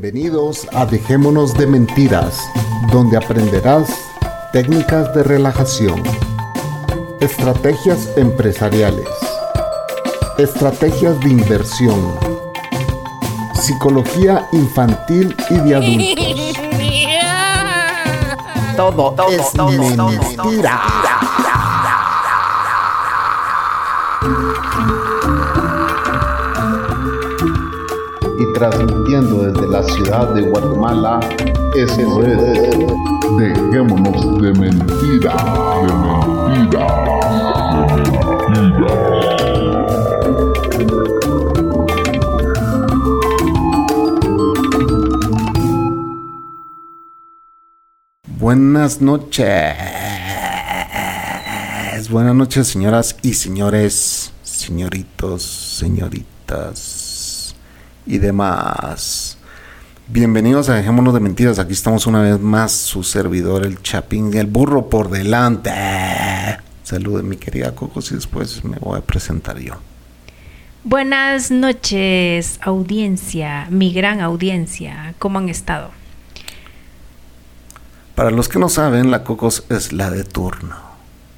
Bienvenidos a Dejémonos de Mentiras, donde aprenderás técnicas de relajación, estrategias empresariales, estrategias de inversión, psicología infantil y de adultos. Todo, es mentira. Transmitiendo desde la ciudad de Guatemala, eso es Dejémonos de mentira, de mentira, de mentira. Buenas noches. Buenas noches, señoras y señores, señoritos, señoritas y demás. Bienvenidos a Dejémonos de Mentiras. Aquí estamos una vez más, su servidor, el Chapín, el burro por delante. Salude mi querida Cocos y después me voy a presentar yo. Buenas noches, audiencia, mi gran audiencia. ¿Cómo han estado? Para los que no saben, la Cocos es la de turno.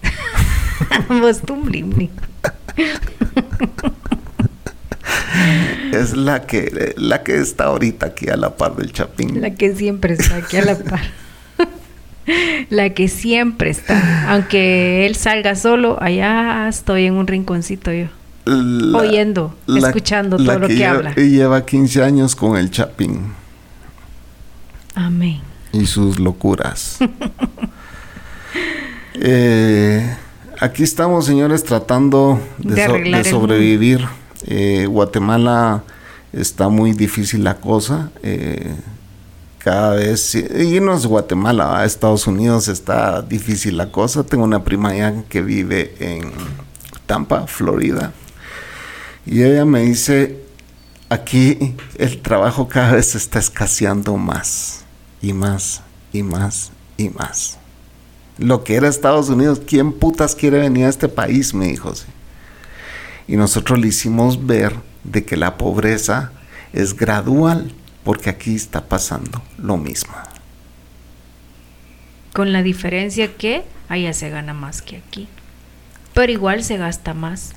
Vos tú. Es la que, la que está ahorita aquí a la par del Chapín. La que siempre está aquí a la par. La que siempre está. Aunque él salga solo, allá estoy en un rinconcito yo. La- Oyendo, la- escuchando todo lo que habla. Y lleva 15 años con el Chapín Amén. y sus locuras. Eh, aquí estamos, señores, tratando de, De so- arreglar de el sobrevivir. Eh, Guatemala está muy difícil la cosa. eh, cada vez, y no es Guatemala, Estados Unidos está difícil la cosa. Tengo una prima allá que vive en Tampa, Florida. Y ella me dice, aquí el trabajo cada vez está escaseando más y más y más y más. Lo que era Estados Unidos, ¿quién putas quiere venir a este país? Me dijo. sí. Y nosotros le hicimos ver de que la pobreza es gradual, porque aquí está pasando lo mismo. Con la diferencia que allá se gana más que aquí. Pero igual se gasta más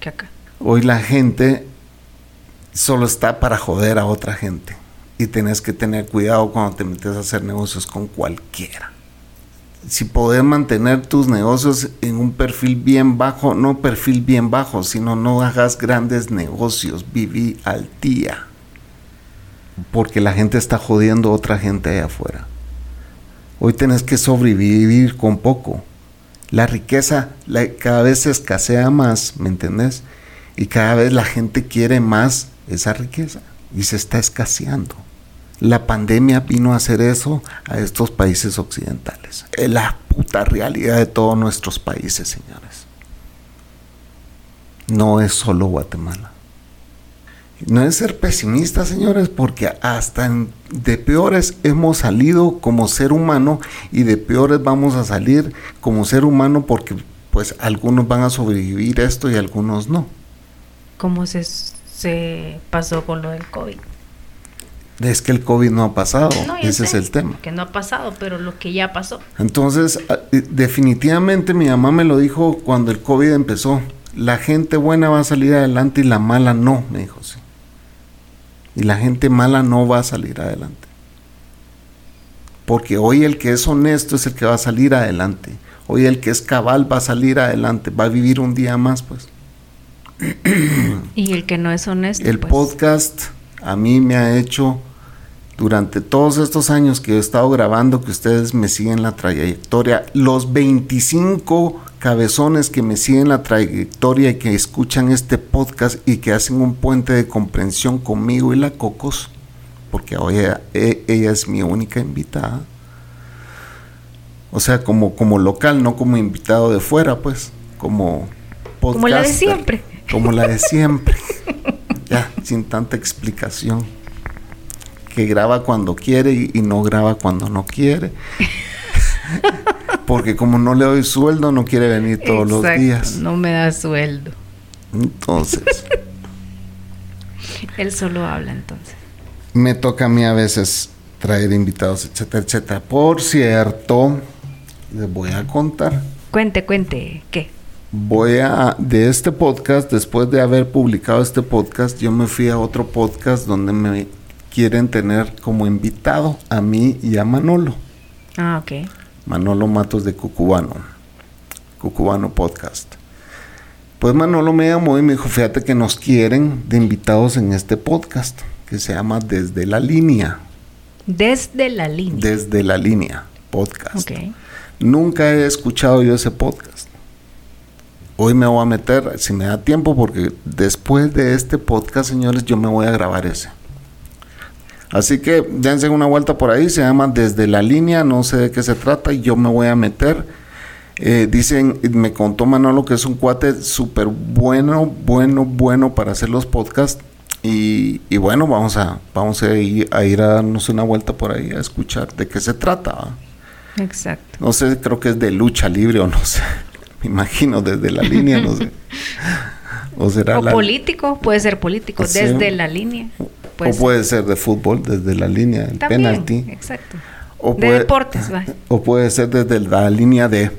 que acá. Hoy la gente solo está para joder a otra gente. Y tenés que tener cuidado cuando te metes a hacer negocios con cualquiera. Si podés mantener tus negocios en un perfil bien bajo, no perfil bien bajo, sino no hagas grandes negocios, viví al día. Porque la gente está jodiendo a otra gente allá afuera. Hoy tenés que sobrevivir con poco. La riqueza cada vez se escasea más, ¿me entendés? Y cada vez la gente quiere más esa riqueza y se está escaseando. La pandemia vino a hacer eso a estos países occidentales. Es la puta realidad de todos nuestros países, señores. No es solo Guatemala. No es ser pesimista, señores, porque hasta de peores hemos salido como ser humano y de peores vamos a salir como ser humano porque pues algunos van a sobrevivir esto y algunos no. ¿Cómo se, se pasó con lo del COVID? Es que el COVID no ha pasado, No, ese es el tema. Que no ha pasado, pero lo que ya pasó. Entonces, a- eh, definitivamente mi mamá me lo dijo cuando el COVID empezó. La gente buena va a salir adelante y la mala no, me dijo, sí. Y la gente mala no va a salir adelante. Porque hoy el que es honesto es el que va a salir adelante. Hoy el que es cabal va a salir adelante, va a vivir un día más, pues. Y el que no es honesto. El pues, podcast a mí me ha hecho, durante todos estos años que he estado grabando, que ustedes me siguen la trayectoria, los 25 cabezones que me siguen la trayectoria y que escuchan este podcast y que hacen un puente de comprensión conmigo y la Cocos, porque hoy ella, ella es mi única invitada. O sea, como, como local, no como invitado de fuera, pues, como podcaster. Como la de siempre. Como la de siempre. ya, sin tanta explicación. Que graba cuando quiere y, y no graba cuando no quiere. Porque como no le doy sueldo, no quiere venir todos los días. No me da sueldo. Entonces, Él solo habla entonces. me toca a mí a veces traer invitados, etcétera, etcétera. Por cierto, les voy a contar. Cuente, cuente, ¿qué? Voy a, de este podcast, después de haber publicado este podcast, yo me fui a otro podcast donde me quieren tener como invitado a mí y a Manolo. Ah, ok. Manolo Matos de Cucubano. Cucubano Podcast. Pues Manolo me llamó y me dijo, fíjate que nos quieren de invitados en este podcast, que se llama Desde la Línea. Desde la línea. Desde la Línea Podcast. Ok. Nunca he escuchado yo ese podcast. Hoy me voy a meter, si me da tiempo, porque después de este podcast, señores, yo me voy a grabar ese. Así que dense una vuelta por ahí, se llama Desde la línea, no sé de qué se trata, y yo me voy a meter. Eh, dicen, me contó Manolo que es un cuate súper bueno, bueno, bueno para hacer los podcasts. Y, y bueno, vamos a, vamos a ir, a ir a darnos una vuelta por ahí a escuchar de qué se trata. Exacto. No sé, creo que es de lucha libre o no sé. Me imagino desde la línea, no sé. O será O la- político, puede ser político, Sí. desde la línea. Puede o ser. puede ser de fútbol desde la línea, el También, penalti. exacto. O de puede- deportes, va. O puede ser desde la línea de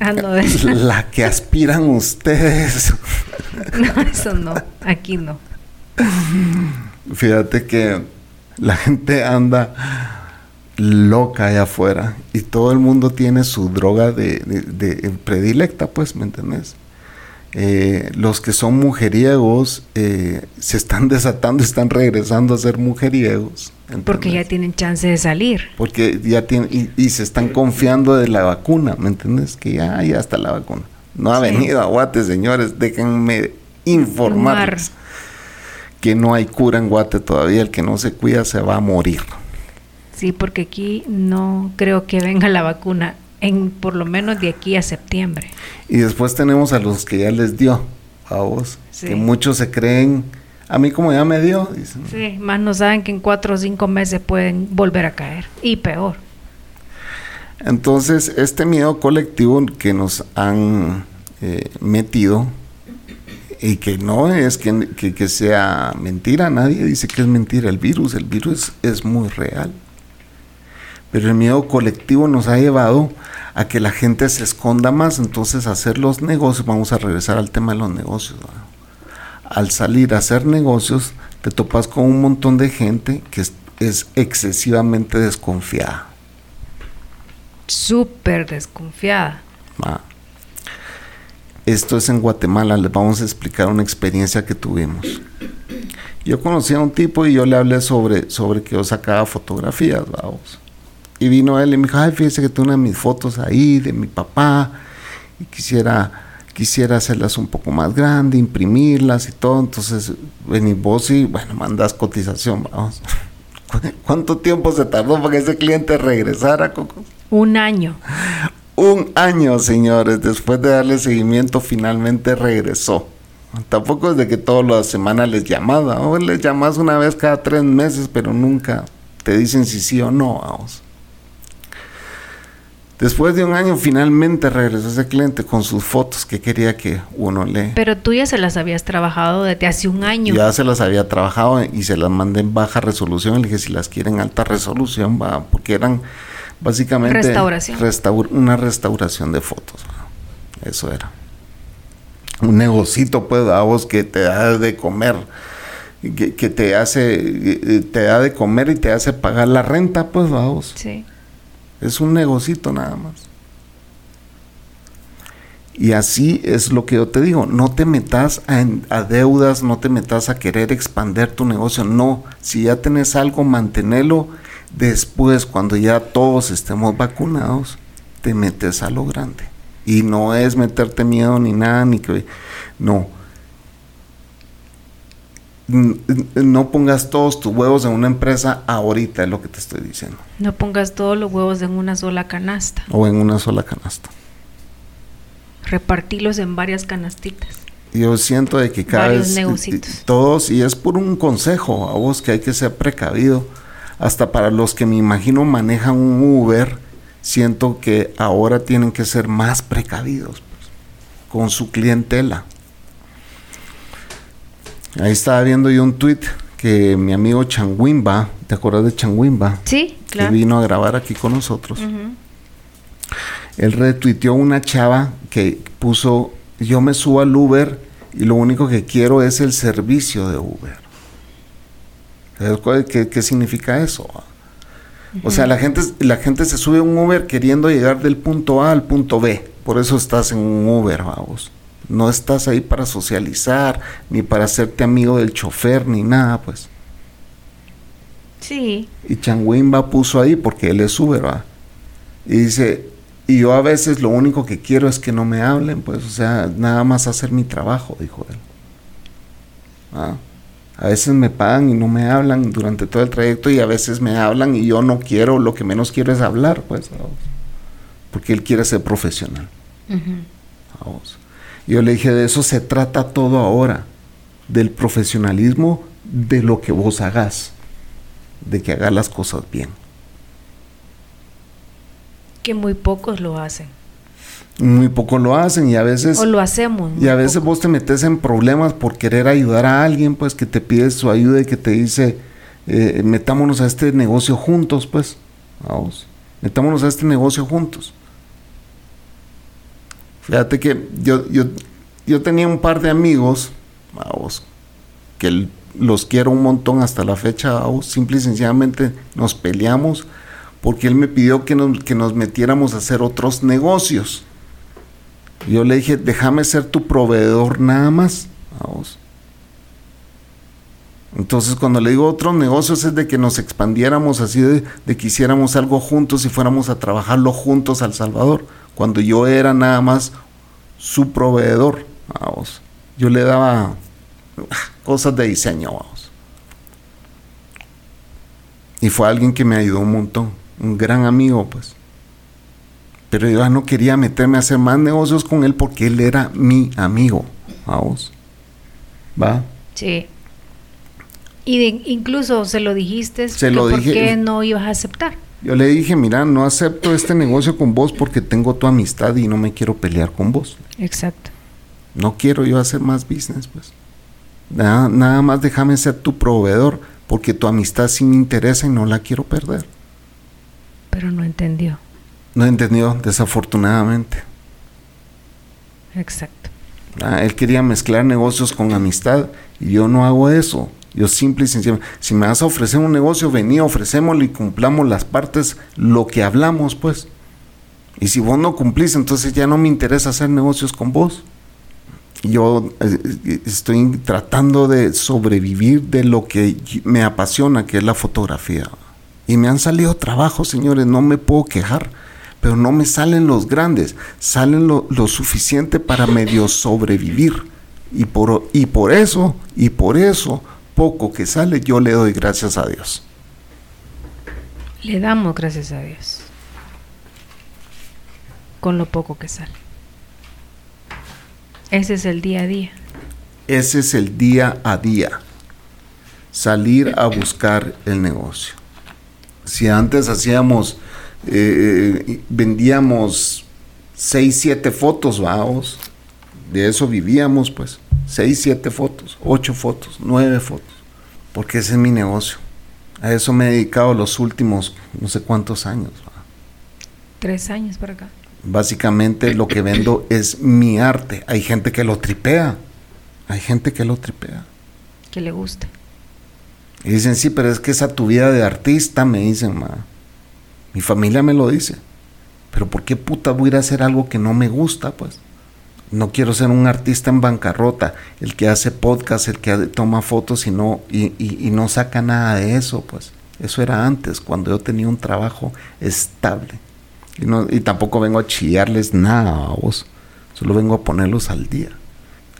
Ah, no, de- la que aspiran ustedes. no, eso no. Aquí no. Fíjate que la gente anda loca allá afuera y todo el mundo tiene su droga de, de- de predilecta, pues, ¿me entendés? Eh, los que son mujeriegos eh, se están desatando están regresando a ser mujeriegos. Porque ya tienen chance de salir. Porque ya tienen, y, y se están confiando de la vacuna, ¿me entiendes? Que ya, ya está la vacuna. No ha Sí. venido a Guate, señores, déjenme informarles Informar. que no hay cura en Guate todavía, el que no se cuida se va a morir. Sí, porque aquí no creo que venga la vacuna en por lo menos de aquí a septiembre. Y después tenemos a los que ya les dio, a vos, Sí. que muchos se creen, a mí como ya me dio, dicen. Sí, más no saben que en cuatro o cinco meses pueden volver a caer. Y peor. Entonces, este miedo colectivo que nos han eh, metido, y que no es que, que- que sea mentira, nadie dice que es mentira el virus, el virus es muy real. Pero el miedo colectivo nos ha llevado a que la gente se esconda más, entonces hacer los negocios, vamos a regresar al tema de los negocios. ¿verdad? Al salir a hacer negocios, te topas con un montón de gente que es- es excesivamente desconfiada. Súper desconfiada. Esto es en Guatemala, les vamos a explicar una experiencia que tuvimos. Yo conocí a un tipo y yo le hablé sobre, sobre que yo sacaba fotografías, vamos. Y vino él y me dijo, ay, fíjese que tengo una de mis fotos ahí de mi papá y quisiera, quisiera hacerlas un poco más grande, imprimirlas y todo. Entonces, venís vos y, bueno, mandas cotización, vamos. ¿Cu- ¿Cuánto tiempo se tardó para que ese cliente regresara, Coco? Un año. Un año, señores, después de darle seguimiento, finalmente regresó. Tampoco es de que todas las semanas les llamaba, o les llamas una vez cada tres meses, pero nunca te dicen si sí o no, vamos. Después de un año, finalmente regresó ese cliente con sus fotos que quería que uno le... Pero tú ya se las habías trabajado desde hace un año. Ya se las había trabajado y se las mandé en baja resolución. Le dije si las quieren alta resolución, va, porque eran básicamente Restauración. restaur- una restauración de fotos. va. Eso era. Un negocito, pues, a vos que te da de comer, que, que te hace, eh, te da de comer y te hace pagar la renta, pues, vamos. Sí. Es un negocito nada más. Y así es lo que yo te digo, no te metas a, deudas, no te metas a querer expander tu negocio, no, si ya tenés algo, mantenelo, después cuando ya todos estemos vacunados, te metes a lo grande. Y no es meterte miedo ni nada, ni que, no. No pongas todos tus huevos en una empresa ahorita, es lo que te estoy diciendo, No pongas todos los huevos en una sola canasta. o en una sola canasta. Repartilos en varias canastitas. Yo siento de que cada Varios vez negocitos. todos, y es por un consejo a vos que hay que ser precavido, hasta para los que me imagino manejan un Uber, siento que ahora tienen que ser más precavidos pues, con su clientela. Ahí estaba viendo yo un tweet que mi amigo Changuimba, ¿te acuerdas de Changuimba? Sí, claro. Que vino a grabar aquí con nosotros. Él retuiteó una chava que puso, yo me subo al Uber y lo único que quiero es el servicio de Uber. ¿Qué, qué significa eso? O sea, la gente, la gente se sube a un Uber queriendo llegar del punto A al punto B. Por eso estás en un Uber, vamos. No estás ahí para socializar, ni para hacerte amigo del chofer, ni nada, pues. Sí. Y Changuimba puso ahí porque él es Uber, ¿va? Y dice, y yo a veces lo único que quiero es que no me hablen, pues, o sea, nada más hacer mi trabajo, dijo él. ¿Ah? A veces me pagan y no me hablan durante todo el trayecto y a veces me hablan y yo no quiero, lo que menos quiero es hablar, pues, porque él quiere ser profesional. Yo le dije, de eso se trata todo ahora, del profesionalismo de lo que vos hagas, de que hagas las cosas bien. Que muy pocos lo hacen muy poco lo hacen y a veces... O lo hacemos. Y a veces vos te metes en problemas por querer ayudar a alguien, pues que te pide su ayuda y que te dice, eh, metámonos a este negocio juntos, pues. Vamos, metámonos a este negocio juntos. Fíjate que yo, yo, yo tenía un par de amigos, vamos, que los quiero un montón hasta la fecha, vamos, simple y sencillamente nos peleamos porque él me pidió que nos, que nos metiéramos a hacer otros negocios. Yo le dije, déjame ser tu proveedor nada más. Vamos. Entonces cuando le digo otros negocios es de que nos expandiéramos así, de, que hiciéramos algo juntos y fuéramos a trabajarlo juntos al Salvador. Cuando yo era nada más su proveedor. Vamos. Yo le daba cosas de diseño. Vamos. Y fue alguien que me ayudó un montón. Un gran amigo, pues. Pero yo ya no quería meterme a hacer más negocios con él porque él era mi amigo. Vamos. ¿Va? Sí. Y incluso se lo dijiste se lo por qué no ibas a aceptar. Yo le dije, mira, no acepto este negocio con vos porque tengo tu amistad y no me quiero pelear con vos. Exacto. No quiero yo hacer más business, pues. Nada, nada más déjame ser tu proveedor porque tu amistad sí me interesa y no la quiero perder. Pero no entendió. No entendió, desafortunadamente. Exacto. Ah, él quería mezclar negocios con amistad y yo no hago eso. Yo simple y sencillamente, si me vas a ofrecer un negocio, vení, ofrecémoslo y cumplamos las partes, lo que hablamos, pues. Y si vos no cumplís, entonces ya no me interesa hacer negocios con vos. Yo eh, estoy tratando de sobrevivir de lo que me apasiona, que es la fotografía. Y me han salido trabajos, señores, no me puedo quejar pero no me salen los grandes, salen lo, suficiente para medio sobrevivir. Y por, y por eso, y por eso, poco que sale, yo le doy gracias a Dios. Le damos gracias a Dios. Con lo poco que sale. Ese es el día a día. Ese es el día a día. Salir a buscar el negocio. Si antes hacíamos eh, vendíamos 6, 7 fotos, vamos. De eso vivíamos, pues. 6, 7 fotos, 8 fotos, 9 fotos. Porque ese es mi negocio. A eso me he dedicado los últimos no sé cuántos años. Tres años por acá. Básicamente lo que vendo es mi arte. Hay gente que lo tripea. Hay gente que lo tripea. Que le guste. Y dicen, sí, pero es que esa tu vida de artista, me dicen, ma. Mi familia me lo dice. Pero ¿por qué puta voy a ir a hacer algo que no me gusta, pues? No quiero ser un artista en bancarrota, el que hace podcast, el que toma fotos y no, y, no saca nada de eso, pues. Eso era antes, cuando yo tenía un trabajo estable. Y, no, y tampoco vengo a chillarles nada a vos. Solo vengo a ponerlos al día.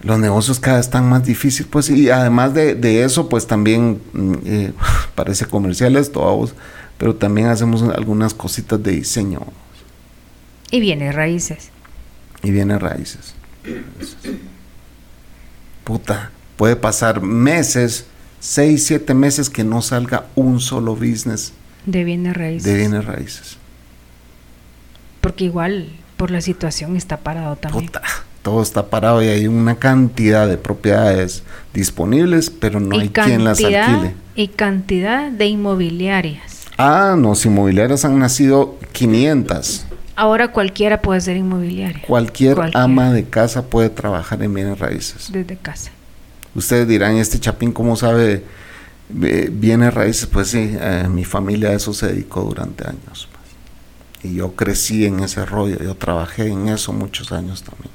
Los negocios cada vez están más difíciles, pues, y además de, eso, pues también mm, eh, parece comercial esto, a vos pero también hacemos algunas cositas de diseño. Y viene raíces. Y viene raíces. Puta, puede pasar meses, seis, siete meses que no salga un solo business. De bienes raíces. De bienes raíces. Porque igual por la situación está parado también. Puta, Todo está parado y hay una cantidad de propiedades disponibles, pero no hay quien las alquile. Y cantidad de inmobiliarias. Ah, no, inmobiliarias han nacido 500. Ahora cualquiera puede ser inmobiliaria. Cualquier ama de casa puede trabajar en bienes raíces. Desde casa. Ustedes dirán, este Chapín, ¿cómo sabe eh, bienes raíces? Pues sí, eh, mi familia a eso se dedicó durante años. Pues. Y yo crecí en ese rollo, yo trabajé en eso muchos años también.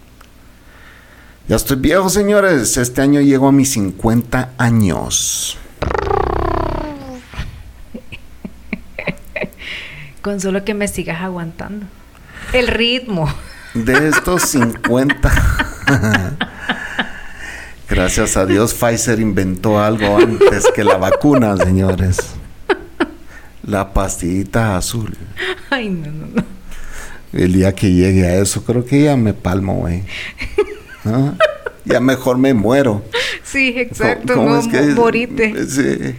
Ya estoy viejo, señores. Este año llego a mis 50 años. Con solo que me sigas aguantando. El ritmo. De estos 50. Gracias a Dios Pfizer inventó algo antes que la vacuna, señores. La pastillita azul. Ay, no, no, no. El día que llegue a eso, creo que ya me palmo, güey. Ya mejor me muero. Sí, exacto. ¿Cómo, es que morite. Sí.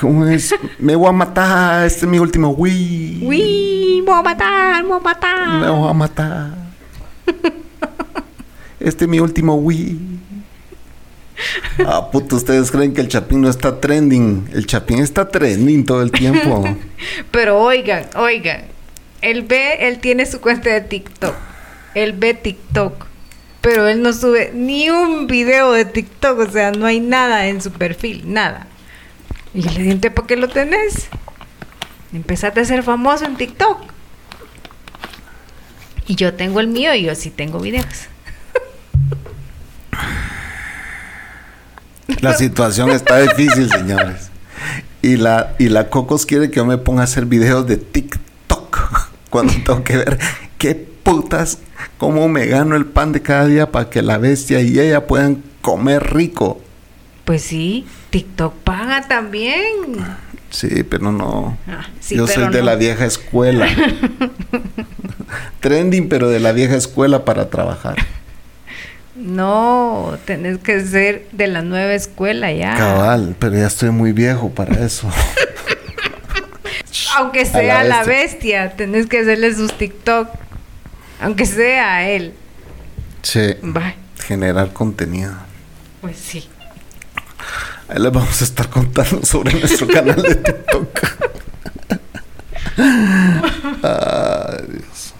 ¿Cómo es? Me voy a matar. Este es mi último. Uy. Uy, me voy a matar, me voy a matar. Me voy a matar. Este es mi último Wii. Ah, puto, ustedes creen que el Chapín no está trending. El Chapín está trending todo el tiempo. Pero oigan, oigan. Él ve, él tiene su cuenta de TikTok. Él ve TikTok. Pero él no sube ni un video de TikTok. O sea, no hay nada en su perfil. Nada. Y le dije, ¿por qué lo tenés? Empezaste a ser famoso en TikTok. Y yo tengo el mío y yo sí tengo videos. La situación está difícil, señores. Y la, y la Cocos quiere que yo me ponga a hacer videos de TikTok. Cuando tengo que ver qué putas, cómo me gano el pan de cada día para que la bestia y ella puedan comer rico. Pues sí, TikTok paga también. Sí, pero no. Ah, yo soy de la vieja escuela. Trending, pero de la vieja escuela para trabajar. No, tenés que ser de la nueva escuela ya. Cabal, pero ya estoy muy viejo para eso. Aunque sea la bestia. tenés que hacerle sus TikTok. Aunque sea a él. Sí. Generar contenido. Pues sí. Ahí les vamos a estar contando sobre nuestro canal de TikTok. Ay, Dios.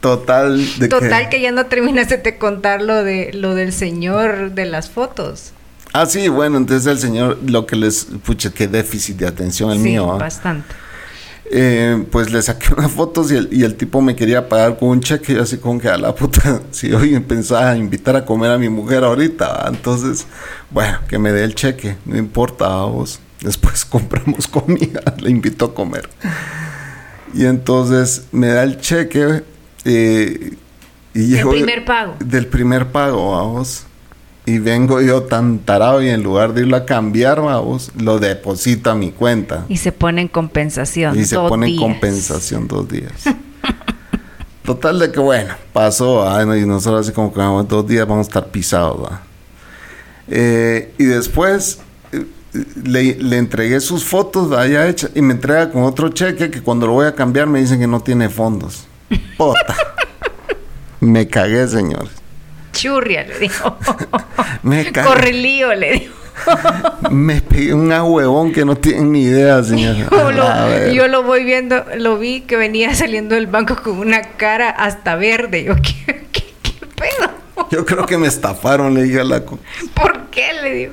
Total de Total que... ya no terminaste de contar lo de lo del señor de las fotos. Ah, sí, bueno, entonces el señor, lo que les, pucha, qué déficit de atención el mío. ¿ah? bastante. Eh, pues le saqué unas fotos y el, y el, tipo me quería pagar con un cheque y así como que a la puta, si hoy pensaba invitar a comer a mi mujer ahorita, entonces, bueno, que me dé el cheque, no importa, vos. Después compramos comida, le invito a comer. Y entonces me da el cheque eh, y Del primer pago. Del primer pago, vamos. Y vengo yo tan tarado y en lugar de irlo a cambiar, vamos, lo deposito a mi cuenta. Y se pone en compensación. Y se pone en compensación dos días. Total de que bueno, pasó, y nosotros así como que vamos, dos días vamos a estar pisados, eh, y después eh, le, le, entregué sus fotos allá hechas y me entrega con otro cheque que cuando lo voy a cambiar me dicen que no tiene fondos. Pota. Me cagué, señores. Churria, le dijo. Me cagué. Correlío, le dijo. Me pegué un huevón que no tienen ni idea, señor. Yo lo, voy viendo, lo vi que venía saliendo del banco con una cara hasta verde. Yo, ¿qué, qué, qué pedo? Yo creo que me estafaron, le dije a la... ¿Por qué? Le digo.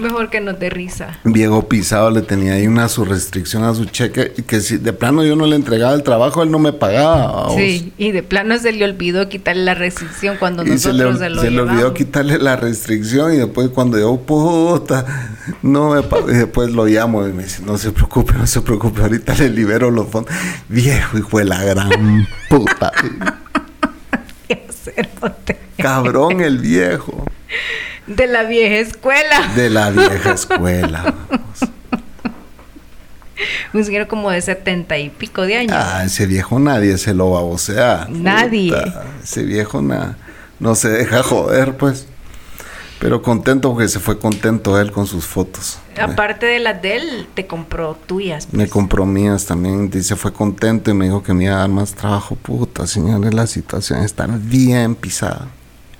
Mejor que no te risa. Diego Pisado le tenía ahí una su restricción a su cheque y que si de plano yo no le entregaba el trabajo, él no me pagaba. Sí, y de plano se le olvidó quitarle la restricción cuando nosotros se, le, se, le olvidó quitarle la restricción y después cuando yo, puta, no me y después lo llamo y me dice, no se preocupe, no se preocupe, ahorita le libero los fondos. Viejo, hijo de la gran puta. Cabrón el viejo. De la vieja escuela. De la vieja escuela. Un señor como de setenta y pico de años. Ah, ese viejo nadie se lo va a Nadie. ese viejo na, no se deja joder, pues. Pero contento porque se fue contento él con sus fotos. Aparte de las de él, te compró tuyas. Me pues. compró mías también. Dice, fue contento y me dijo que me iba a dar más trabajo. Puta, señores, la situación está bien pisada.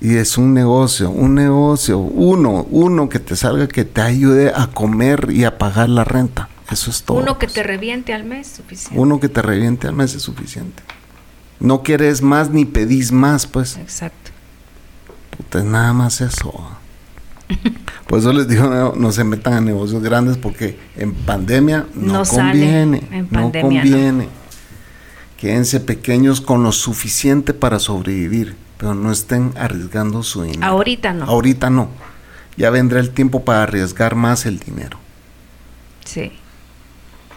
Y es un negocio, un negocio, uno, uno que te salga, que te ayude a comer y a pagar la renta. Eso es todo. Uno que te reviente al mes, suficiente. Uno que te reviente al mes es suficiente. No quieres más ni pedís más, pues. Exacto. Puta, es nada más eso. Por eso les digo, no, no se metan a negocios grandes porque en pandemia no, No sale. conviene. En no pandemia conviene. Quédense pequeños con lo suficiente para sobrevivir, pero no estén arriesgando su dinero. Ahorita no. Ahorita no. Ya vendrá el tiempo para arriesgar más el dinero. Sí.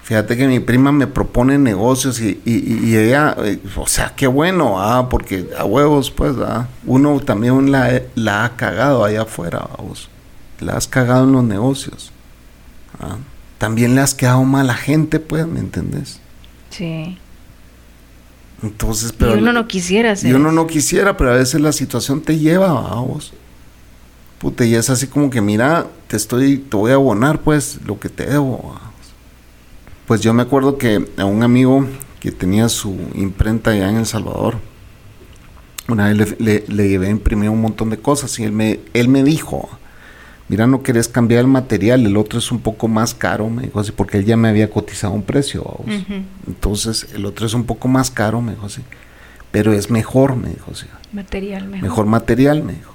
Fíjate que mi prima me propone negocios y, y- y ella, eh, o sea, qué bueno, ah, porque a huevos, pues, ah, uno también la, la ha cagado allá afuera, vos. La has cagado en los negocios. ah. También le has quedado mal a gente, pues, ¿me entendés? Sí. Entonces, pero... y uno no quisiera hacer y uno no quisiera, pero a veces la situación te lleva a vos. Puta, y es así como que, mira, te estoy, te voy a abonar, pues, lo que te debo. vamos. Pues yo me acuerdo que a un amigo que tenía su imprenta allá en El Salvador, una vez le, le- le llevé a imprimir un montón de cosas y él me, él me dijo, mira, no querés cambiar el material, el otro es un poco más caro, me dijo así, porque él ya me había cotizado un precio. Entonces, el otro es un poco más caro, me dijo así, pero es mejor, me dijo así. Material mejor. Mejor material, me dijo.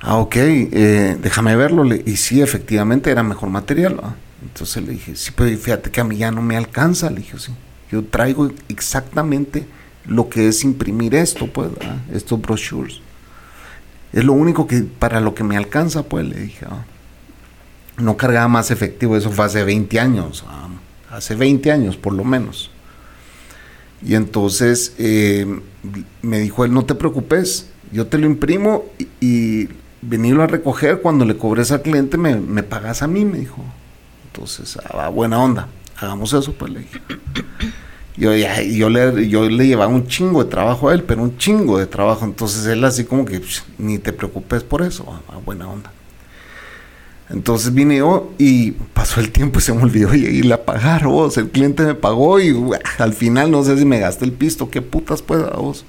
Ah, ok, eh, déjame verlo. Le- y sí, efectivamente era mejor material. ¿va? Entonces le dije, sí, pero fíjate que a mí ya no me alcanza. Le dije, sí. Yo traigo exactamente lo que es imprimir esto, pues, ¿va? estos brochures. Es lo único que, para lo que me alcanza, pues, le dije. ¿va? No cargaba más efectivo, eso fue hace 20 años. ¿va? Hace 20 años, por lo menos. Y entonces eh, me dijo él, no te preocupes, yo te lo imprimo y, y venirlo a recoger, cuando le cobres al cliente me, me pagas a mí, me dijo. Entonces, ah, buena onda, hagamos eso, pues le dije. Yo, y le, yo le llevaba un chingo de trabajo a él, pero un chingo de trabajo. Entonces él así como que "Psh, ni te preocupes por eso, ah, ah, buena onda. Entonces vine yo y pasó el tiempo y se me olvidó y- irle a pagar, vos. El cliente me pagó y uah, al final no sé si me gasté el pisto, qué putas pues a vos.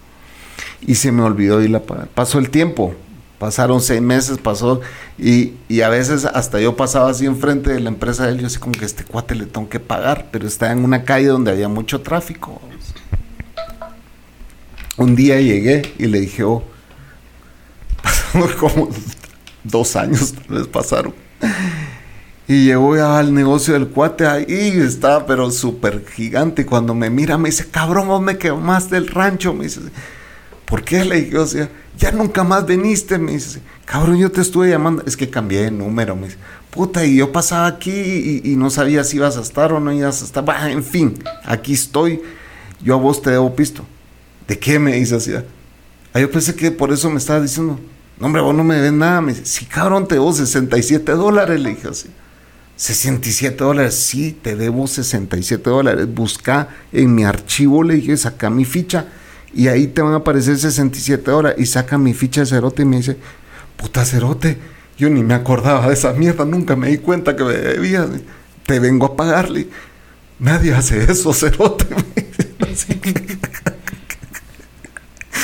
Y se me olvidó irle a pagar. Pasó el tiempo, pasaron seis meses, pasó y, y a veces hasta yo pasaba así enfrente de la empresa de él, yo así como que este cuate le tengo que pagar, pero está en una calle donde había mucho tráfico. Un día llegué y le dije, oh, pasaron como dos años tal vez pasaron. Y llegó ya al negocio del cuate ahí estaba pero súper gigante. Cuando me mira me dice, cabrón, vos me quemaste del rancho. Me dice, ¿por qué? Le o sea, ya nunca más veniste. Me dice, cabrón, yo te estuve llamando. Es que cambié de número. Me dice, puta, y yo pasaba aquí y, no sabía si ibas a estar o no ibas a estar. Bah, en fin, aquí estoy. Yo a vos te debo pisto. ¿De qué? Me dice así. Ah, yo pensé que por eso me estabas diciendo, no, hombre, vos no me ves nada. Me dice, sí, cabrón, te debo 67 dólares. Le dije así. 67 dólares, sí, te debo 67 dólares. Busca en mi archivo, le dije, saca mi ficha y ahí te van a aparecer 67 dólares. Y saca mi ficha de cerote y me dice, puta cerote, yo ni me acordaba de esa mierda, nunca me di cuenta que me debía. Te vengo a pagarle. Nadie hace eso, cerote.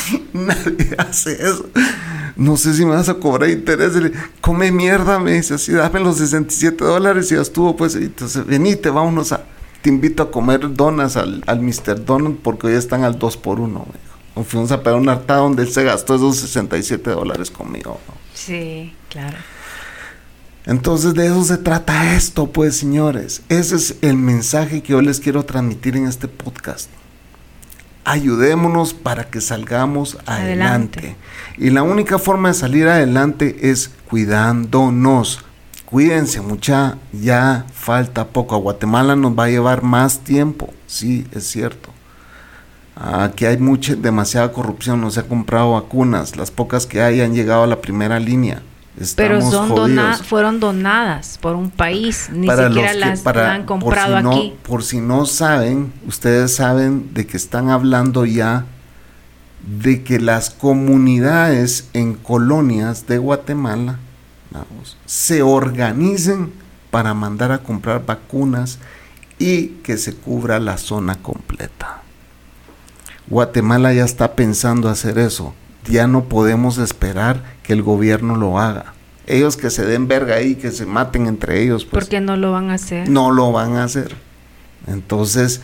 Nadie hace eso. No sé si me vas a cobrar interés. Come mierda, me dice así, dame los 67 dólares y ya estuvo, pues. y Entonces, venite, vámonos a. Te invito a comer donas al, al Mr. Donut porque hoy están al 2 por 1 me fuimos a pegar un hartada donde él se gastó esos 67 dólares conmigo. ¿no? Sí, claro. Entonces de eso se trata esto, pues señores. Ese es el mensaje que yo les quiero transmitir en este podcast. Ayudémonos para que salgamos adelante. Adelante. Y la única forma de salir adelante es cuidándonos. Cuídense mucha, ya falta poco. A Guatemala nos va a llevar más tiempo, sí, es cierto. Aquí hay mucha, demasiada corrupción, no se ha comprado vacunas, las pocas que hay han llegado a la primera línea. Pero Estamos son jodidos. dona fueron donadas por un país, ni Para siquiera que- las para- han por comprado si no- aquí. por si no saben, ustedes saben de que están hablando ya de que las comunidades en colonias de Guatemala vamos, se organicen para mandar a comprar vacunas y que se cubra la zona completa. Guatemala ya está pensando hacer eso. Ya no podemos esperar que el gobierno lo haga. Ellos que se den verga ahí, que se maten entre ellos. Pues, Porque no lo van a hacer. No lo van a hacer. Entonces,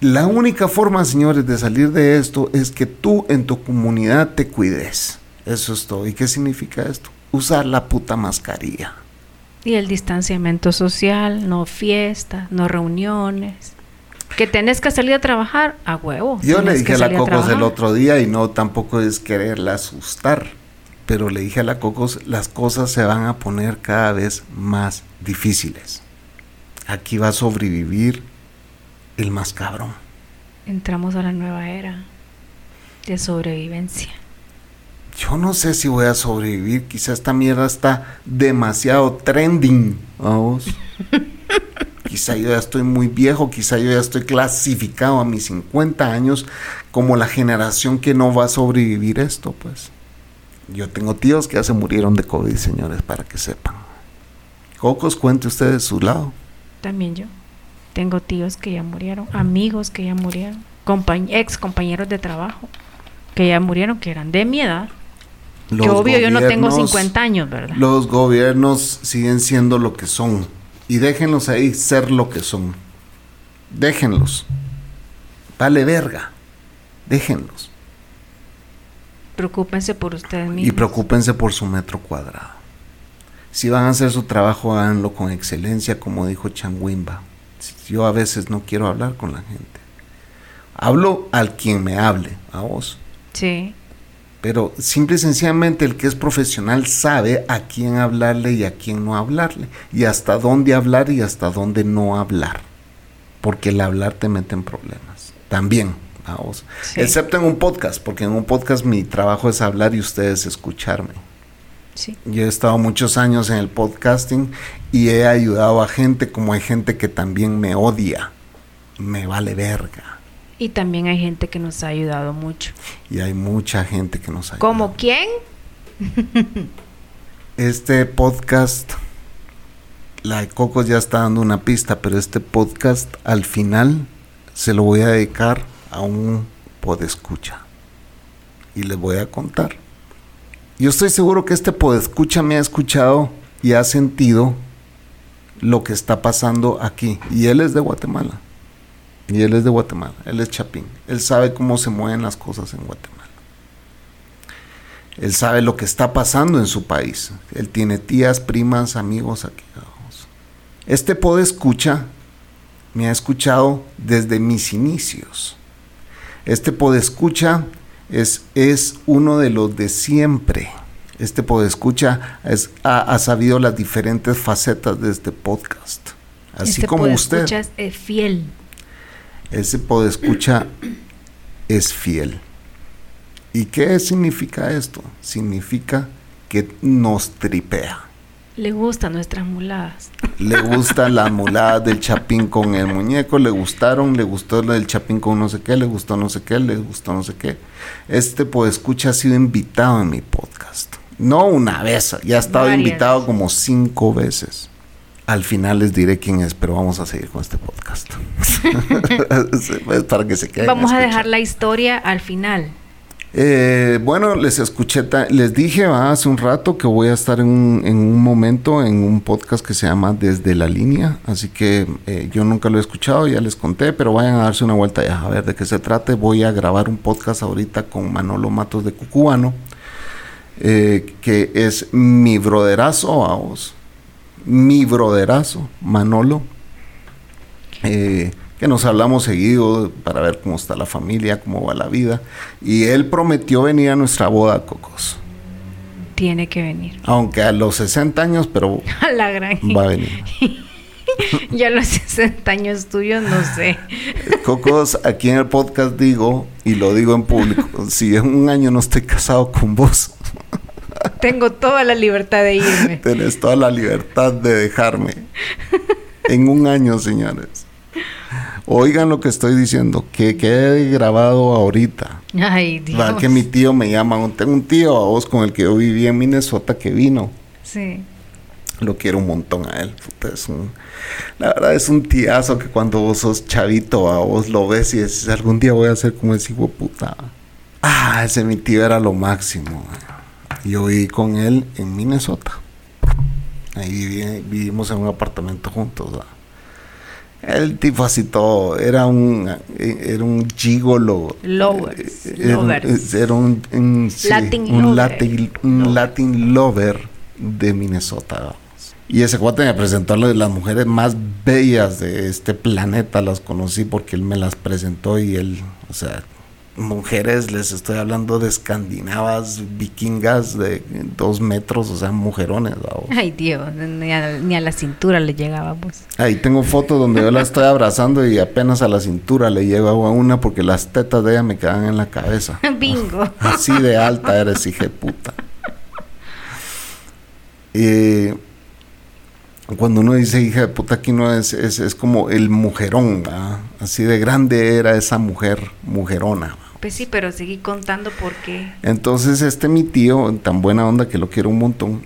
la única forma, señores, de salir de esto es que tú en tu comunidad te cuides. Eso es todo. ¿Y qué significa esto? Usar la puta mascarilla. Y el distanciamiento social, no fiestas, no reuniones. Que tenés que salir a trabajar a huevo. Yo le dije a la Cocos el otro día y no tampoco es quererla asustar, pero le dije a la Cocos las cosas se van a poner cada vez más difíciles. Aquí va a sobrevivir el más cabrón. Entramos a la nueva era de sobrevivencia. Yo no sé si voy a sobrevivir. Quizá esta mierda está demasiado trending. Vamos. quizá yo ya estoy muy viejo, quizá yo ya estoy clasificado a mis 50 años como la generación que no va a sobrevivir esto, pues. Yo tengo tíos que ya se murieron de COVID, señores, para que sepan. Cocos, cuente usted de su lado. También yo. Tengo tíos que ya murieron, amigos que ya murieron, ex compañeros de trabajo que ya murieron, que eran de mi edad. Los que obvio yo no tengo 50 años, ¿verdad? Los gobiernos siguen siendo lo que son. Y déjenlos ahí ser lo que son. Déjenlos. Vale verga. Déjenlos. Preocúpense por ustedes mismos. Y preocúpense por su metro cuadrado. Si van a hacer su trabajo, háganlo con excelencia, como dijo Changuimba. Yo a veces no quiero hablar con la gente. Hablo al quien me hable, a vos. Sí. Pero simple y sencillamente el que es profesional sabe a quién hablarle y a quién no hablarle. Y hasta dónde hablar y hasta dónde no hablar. Porque el hablar te mete en problemas. También, vamos. Excepto en un podcast, porque en un podcast mi trabajo es hablar y ustedes escucharme. Sí. Yo he estado muchos años en el podcasting y he ayudado a gente como hay gente que también me odia. Me vale verga. Y también hay gente que nos ha ayudado mucho. Y hay mucha gente que nos ha ayudado. ¿Como quién? este podcast, la de Cocos ya está dando una pista, pero este podcast al final se lo voy a dedicar a un podescucha. Y les voy a contar. Yo estoy seguro que este podescucha me ha escuchado y ha sentido lo que está pasando aquí. Y él es de Guatemala. Y él es de Guatemala, él es Chapín. Él sabe cómo se mueven las cosas en Guatemala. Él sabe lo que está pasando en su país. Él tiene tías, primas, amigos aquí. Este pod escucha me ha escuchado desde mis inicios. Este pod escucha es, es uno de los de siempre. Este pod escucha es, ha, sabido las diferentes facetas de este podcast. Así este como usted. es fiel ese podescucha es fiel. ¿Y qué significa esto? Significa que nos tripea. Le gustan nuestras muladas. Le gustan las muladas del chapín con el muñeco, le gustaron, le gustó el chapín con no sé qué, le gustó no sé qué, le gustó no sé qué. Este podescucha ha sido invitado en mi podcast. No una vez, ya ha estado invitado como cinco veces. Al final les diré quién es, pero vamos a seguir con este podcast. para que se quede. Vamos a dejar la historia al final. Eh, bueno, les escuché, les dije hace un rato que voy a estar en un, momento en un podcast que se llama Desde la Línea, así que eh, yo nunca lo he escuchado, ya les conté, pero vayan a darse una vuelta ya a ver de qué se trata. Voy a grabar un podcast ahorita con Manolo Matos de Cucubano, eh, que es mi broderazo, vamos mi broderazo, Manolo, eh, que nos hablamos seguido para ver cómo está la familia, cómo va la vida. Y él prometió venir a nuestra boda, Cocos. Tiene que venir. Aunque a los 60 años, pero a la gran... va a venir. ya a los 60 años tuyos, no sé. Cocos, aquí en el podcast digo, y lo digo en público, si en un año no estoy casado con vos, tengo toda la libertad de irme. Tienes toda la libertad de dejarme. en un año, señores. Oigan lo que estoy diciendo, que quede grabado ahorita. Ay, Dios. Va que mi tío me llama, tengo un tío a vos con el que yo viví en Minnesota que vino. Sí. Lo quiero un montón a él. Puta, es un, la verdad es un tiazo que cuando vos sos chavito, a vos lo ves y decís, algún día voy a ser como ese hijo de puta. Ah, ese mi tío era lo máximo. Yo viví con él en Minnesota. Ahí viví- vivimos en un apartamento juntos. El tipo así todo, era un, era un gigolo. Lovers, Eh, Era, lovers. era un, un- sí, Latin un lover. Latin, un Lover. Latin lover de Minnesota. Y ese cuate me presentó a las mujeres más bellas de este planeta, las conocí porque él me las presentó y él, o sea, mujeres, les estoy hablando de escandinavas, vikingas de dos metros, o sea, mujerones. Ay, Dios, ni a, ni a la cintura le llegábamos. Ahí tengo fotos donde yo la estoy abrazando y apenas a la cintura le llego a una porque las tetas de ella me quedan en la cabeza. Bingo. Así de alta eres, hija de puta. Y cuando uno dice hija de puta, aquí no es, es, es como el mujerón, ¿va? Así de grande era esa mujer, mujerona. Pues sí, pero seguí contando por qué Entonces este mi tío, tan buena onda que lo quiero un montón,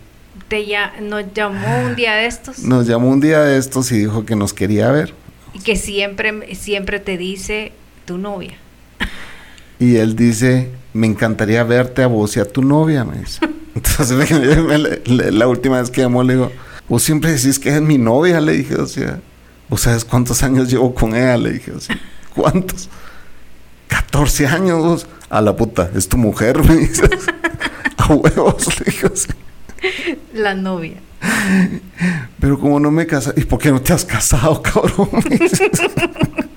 te ya, nos llamó un día de estos nos llamó un día de estos y dijo que nos quería ver. y que siempre, siempre te dice tu novia. Y él dice, me encantaría verte a vos y a tu novia, me dice. Entonces la última vez que llamó le digo, vos siempre decís que es mi novia, le dije, o sea, vos sabes cuántos años llevo con ella, le dije, o sea, ¿cuántos? 14 años, vos. a la puta, es tu mujer, me dices. a huevos, le dije, o sea, La novia. pero como no me casé, ¿y por qué no te has casado, cabrón?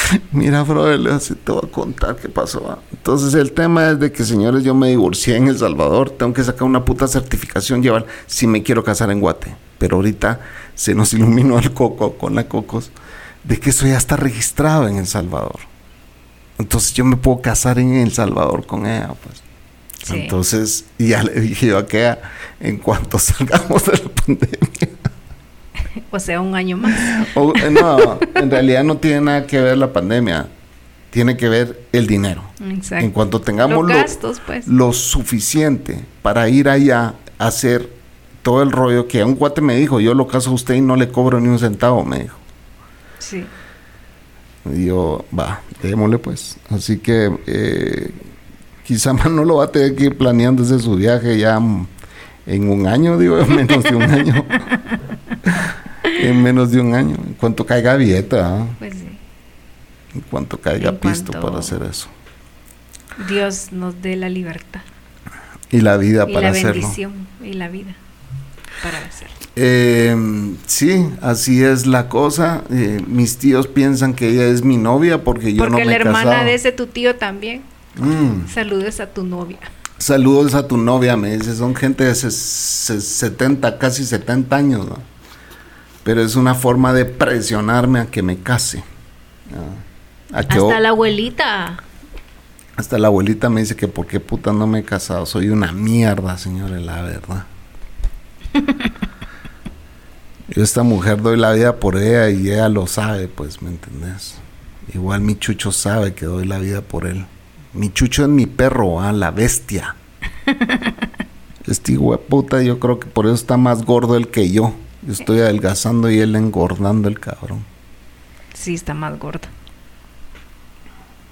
Mira, brother, le hace- te voy a contar qué pasó. ¿va? Entonces, el tema es de que, señores, yo me divorcié en El Salvador. Tengo que sacar una puta certificación, llevar si me quiero casar en Guate. Pero ahorita se nos iluminó el coco con la cocos de que eso ya está registrado en El Salvador. Entonces, yo me puedo casar en El Salvador con ella, pues. Sí. Entonces, y ya le dije yo a Kea, en cuanto salgamos de la pandemia. O sea, un año más. O, eh, no, en realidad no tiene nada que ver la pandemia. Tiene que ver el dinero. Exacto. En cuanto tengamos Los lo, pues. lo suficiente para ir allá a hacer todo el rollo que a un cuate me dijo, yo lo caso a usted y no le cobro ni un centavo, me dijo. Sí. Y yo, va, démosle pues. Así que eh, quizá Manolo va a tener que ir planeándose su viaje ya en un año, digo, en menos de un año. En menos de un año. En cuanto caiga billeta, ¿ah? Pues sí. en cuanto caiga En pisto cuanto- para hacer eso. Dios nos dé la libertad. Y la vida Y para la hacerlo. bendición. Y la vida. Para hacerlo. Eh, sí, así es la cosa. Eh, mis tíos piensan que ella es mi novia porque yo Porque no me la he hermana casado. de ese tu tío también. Mm. Saludes a tu novia. Saludos a tu novia, me dice. Son gente de ses- ses- 70, casi 70 años, ¿no? Pero es una forma de presionarme a que me case. Ah, a que Hasta la abuelita. hasta la abuelita me dice que por qué puta no me he casado. Soy una mierda, señores, la verdad. Yo esta mujer doy la vida por ella y ella lo sabe, pues, ¿me entendés? Igual mi chucho sabe que doy la vida por él. Mi chucho es mi perro, ah, la bestia. Este hijo de puta, yo creo que por eso está más gordo él que yo. Yo estoy adelgazando y él engordando el cabrón. Sí, está más gordo.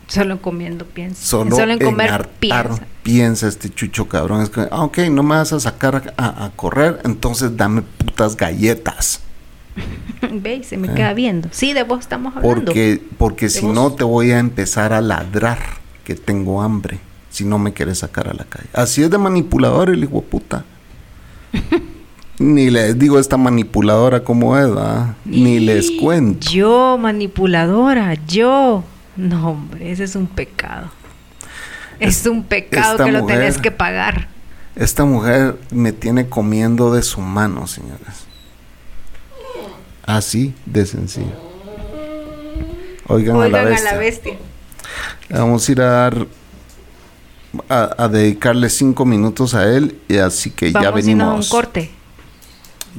Solo comiendo piensa. Solo, en comer piensa. piensa este chucho cabrón. Es que, ah, ok, no me vas a sacar a, a correr, entonces dame putas galletas. Ve, y se me Eh. queda viendo. Sí, de vos estamos hablando. Porque, porque si vos. no te voy a empezar a ladrar que tengo hambre. Si no me quieres sacar a la calle. Así es de manipulador el hijo puta. Ni les digo esta manipuladora como es, ¿verdad? Ni les cuento. Yo, manipuladora, yo. No, hombre, ese es un pecado. Es un pecado que lo tenés que pagar. Esta mujer me tiene comiendo de su mano, señores. Así de sencillo. Oigan, Oigan a la a bestia. la bestia. Vamos a ir a dar a, a dedicarle cinco minutos a él y así que ya Vamos a un venimos. corte.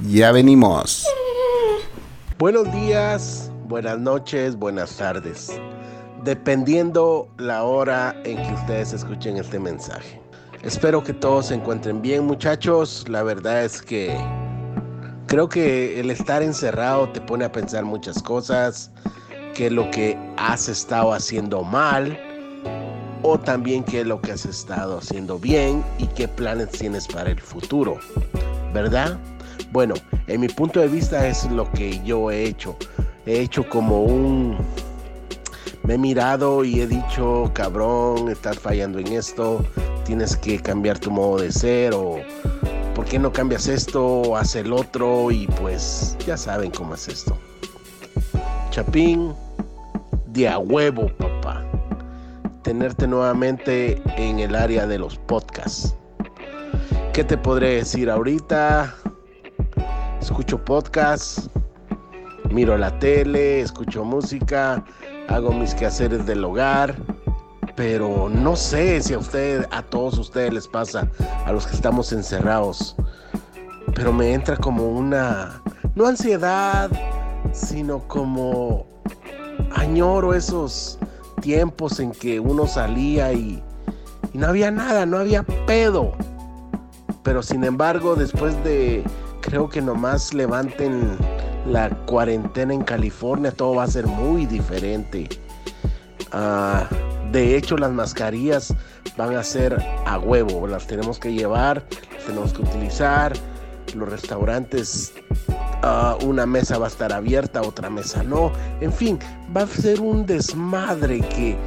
Ya venimos. Buenos días, buenas noches, buenas tardes. Dependiendo la hora en que ustedes escuchen este mensaje. Espero que todos se encuentren bien muchachos. La verdad es que creo que el estar encerrado te pone a pensar muchas cosas, que lo que has estado haciendo mal o también qué es lo que has estado haciendo bien y qué planes tienes para el futuro, ¿verdad? Bueno, en mi punto de vista es lo que yo he hecho. He hecho como un... Me he mirado y he dicho, cabrón, estás fallando en esto, tienes que cambiar tu modo de ser o ¿por qué no cambias esto o haz el otro? Y pues ya saben cómo es esto. Chapín, de a huevo, papá tenerte nuevamente en el área de los podcasts. ¿Qué te podré decir ahorita? Escucho podcasts, miro la tele, escucho música, hago mis quehaceres del hogar, pero no sé si a ustedes, a todos ustedes les pasa, a los que estamos encerrados, pero me entra como una, no ansiedad, sino como añoro esos tiempos en que uno salía y, no había nada, no había pedo. Pero sin embargo, después de, creo que nomás levanten la cuarentena en California, todo va a ser muy diferente. Ah, de hecho, las mascarillas van a ser a huevo, las tenemos que llevar, las tenemos que utilizar. Los restaurantes Ah, una mesa va a estar abierta, otra mesa no. En fin, va a ser un desmadre que,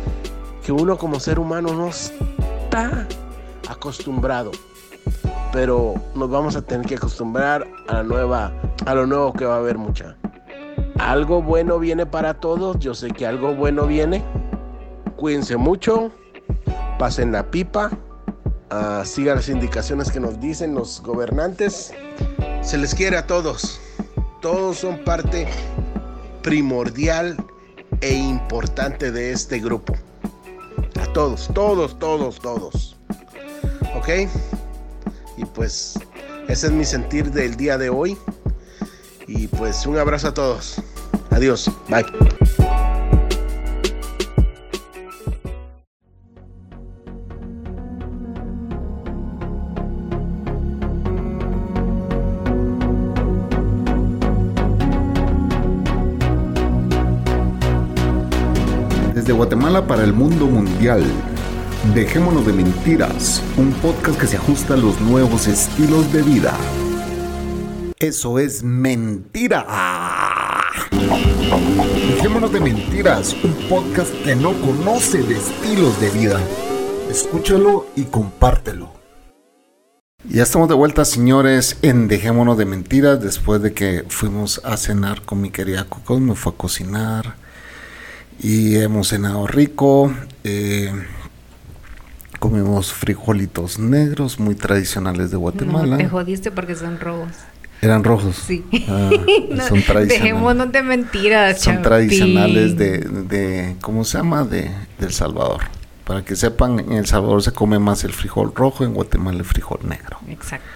que uno como ser humano no está acostumbrado. Pero nos vamos a tener que acostumbrar a la nueva, a lo nuevo que va a haber mucha. Algo bueno viene para todos, yo sé que algo bueno viene. Cuídense mucho, pasen la pipa, uh, sigan las indicaciones que nos dicen los gobernantes. Se les quiere a todos todos son parte primordial e importante de este grupo. A todos, todos, todos, todos. ¿Ok? Y pues ese es mi sentir del día de hoy. Y pues un abrazo a todos. Adiós. Bye. de Guatemala para el mundo mundial. Dejémonos de mentiras, un podcast que se ajusta a los nuevos estilos de vida. Eso es mentira. Dejémonos de mentiras, un podcast que no conoce de estilos de vida. Escúchalo y compártelo. Ya estamos de vuelta, señores, en Dejémonos de Mentiras, después de que fuimos a cenar con mi querida Coco, me fue a cocinar y hemos cenado rico. Eh, comimos frijolitos negros muy tradicionales de Guatemala. No, te jodiste porque son rojos. Eran rojos. Sí. Ah, son tradicionales. Dejémonos de mentiras. Son tradicionales de, de, ¿cómo se llama? De, de El Salvador. Para que sepan, en El Salvador se come más el frijol rojo, en Guatemala el frijol negro. Exacto.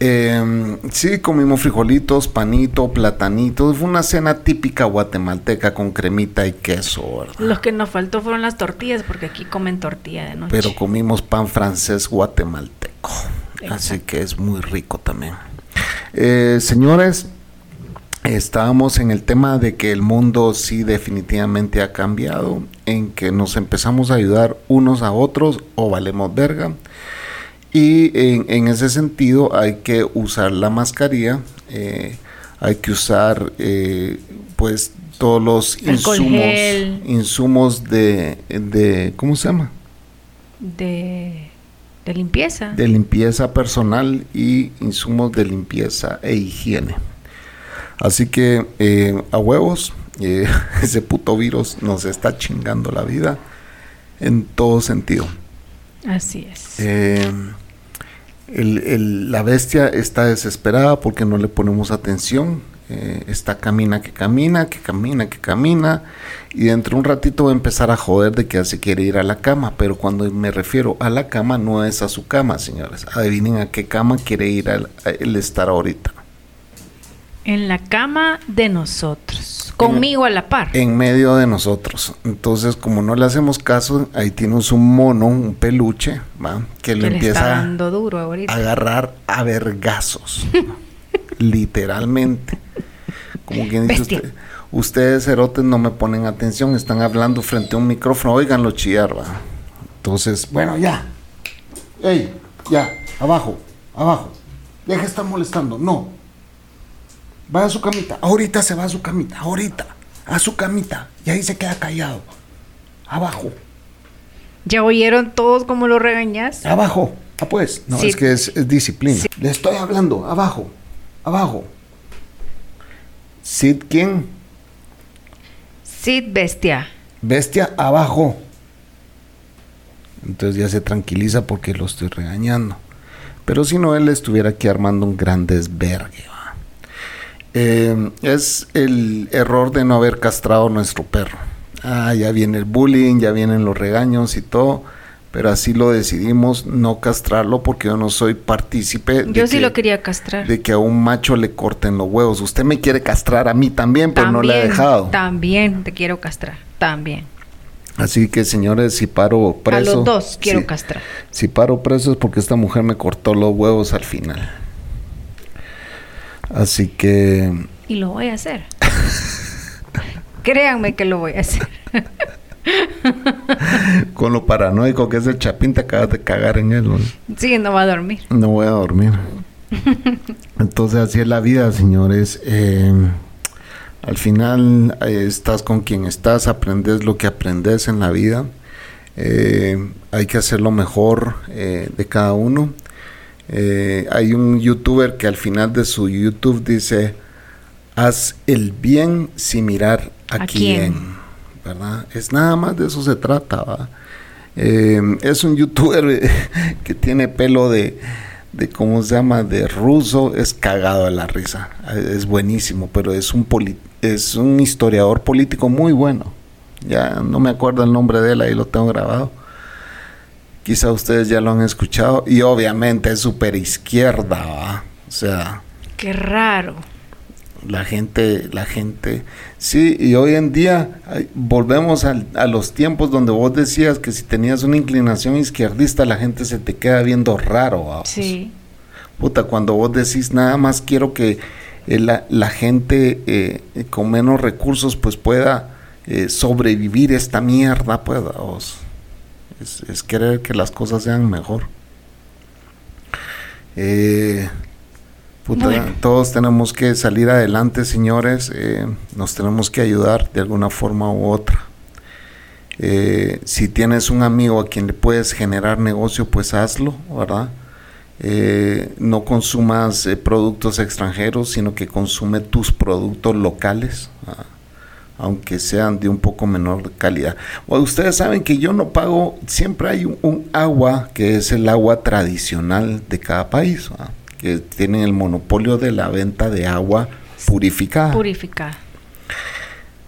Eh, sí, comimos frijolitos, panito, platanitos. Fue una cena típica guatemalteca con cremita y queso, ¿verdad? Los que nos faltó fueron las tortillas, porque aquí comen tortilla de noche. Pero comimos pan francés guatemalteco. Exacto. Así que es muy rico también. Eh, señores, estábamos en el tema de que el mundo sí definitivamente ha cambiado, en que nos empezamos a ayudar unos a otros o valemos verga. Y en, en, ese sentido hay que usar la mascarilla, eh, hay que usar eh, pues todos los insumos, insumos de, de, ¿cómo se llama? De, de limpieza. De limpieza personal y insumos de limpieza e higiene. Así que eh, a huevos, eh, ese puto virus nos está chingando la vida en todo sentido. Así es. Eh, el, el, la bestia está desesperada porque no le ponemos atención. Eh, está camina que camina, que camina, que camina. Y dentro de un ratito va a empezar a joder de que se quiere ir a la cama. Pero cuando me refiero a la cama, no es a su cama, señores. Adivinen a qué cama quiere ir el estar ahorita. En la cama de nosotros. Conmigo a la par. En medio de nosotros. Entonces, como no le hacemos caso, ahí tienes un mono, un peluche, ¿va? Que, le empieza dando duro a agarrar a vergazos. literalmente. Como quien dice usted, ustedes cerotes no me ponen atención, están hablando frente a un micrófono, oiganlo chillar, ¿va? Entonces, bueno, ya. Ey, ya, abajo, abajo. Deja de estar molestando, no. Va a su camita, ahorita se va a su camita, ahorita, a su camita, y ahí se queda callado. Abajo. ¿Ya oyeron todos cómo lo regañas? Abajo. Ah, pues, no, es que es, disciplina. Le estoy hablando, abajo, abajo. ¿Sid quién? Sid Bestia. Bestia, abajo. Entonces ya se tranquiliza porque lo estoy regañando. Pero si no, él estuviera aquí armando un gran desvergue. Eh, es el error de no haber castrado a nuestro perro. Ah, ya viene el bullying, ya vienen los regaños y todo, pero así lo decidimos no castrarlo porque yo no soy partícipe. Yo sí lo quería castrar. De que a un macho le corten los huevos. Usted me quiere castrar a mí también, pero no le he dejado. También te quiero castrar, también. Así que señores, si paro preso. A los dos quiero castrar. Si paro preso es porque esta mujer me cortó los huevos al final. Así que... Y lo voy a hacer. Créanme que lo voy a hacer. Con lo paranoico que es el chapín, te acabas de cagar en él. Sí, no va a dormir. No voy a dormir. Entonces así es la vida, señores. Eh, al final eh, estás con quien estás, aprendes lo que aprendes en la vida. Eh, hay que hacer lo mejor de cada uno. Eh, hay un youtuber que al final de su YouTube dice, haz el bien sin mirar a, quién? ¿verdad? Es nada más de eso se trata, eh, es un youtuber que tiene pelo de, de, ¿cómo se llama? De ruso, es cagado de la risa, es buenísimo, pero es un, es un historiador político muy bueno. Ya no me acuerdo el nombre de él, ahí lo tengo grabado Quizá ustedes ya lo han escuchado y obviamente es súper izquierda, o sea... Qué raro. La gente, la gente, sí, y hoy en día volvemos a, los tiempos donde vos decías que si tenías una inclinación izquierdista la gente se te queda viendo raro. Sí. Puta, cuando vos decís nada más quiero que eh, la, gente eh, con menos recursos pues pueda eh, sobrevivir esta mierda, pues, es, querer que las cosas sean mejor. Eh, todos tenemos que salir adelante, señores. Eh, nos tenemos que ayudar de alguna forma u otra. Eh, si tienes un amigo a quien le puedes generar negocio, pues hazlo, ¿verdad? no consumas productos extranjeros, sino que consume tus productos locales aunque sean de un poco menor calidad. ustedes saben que yo no pago, siempre hay un, agua que es el agua tradicional de cada país, que tienen el monopolio de la venta de agua purificada. Purificada.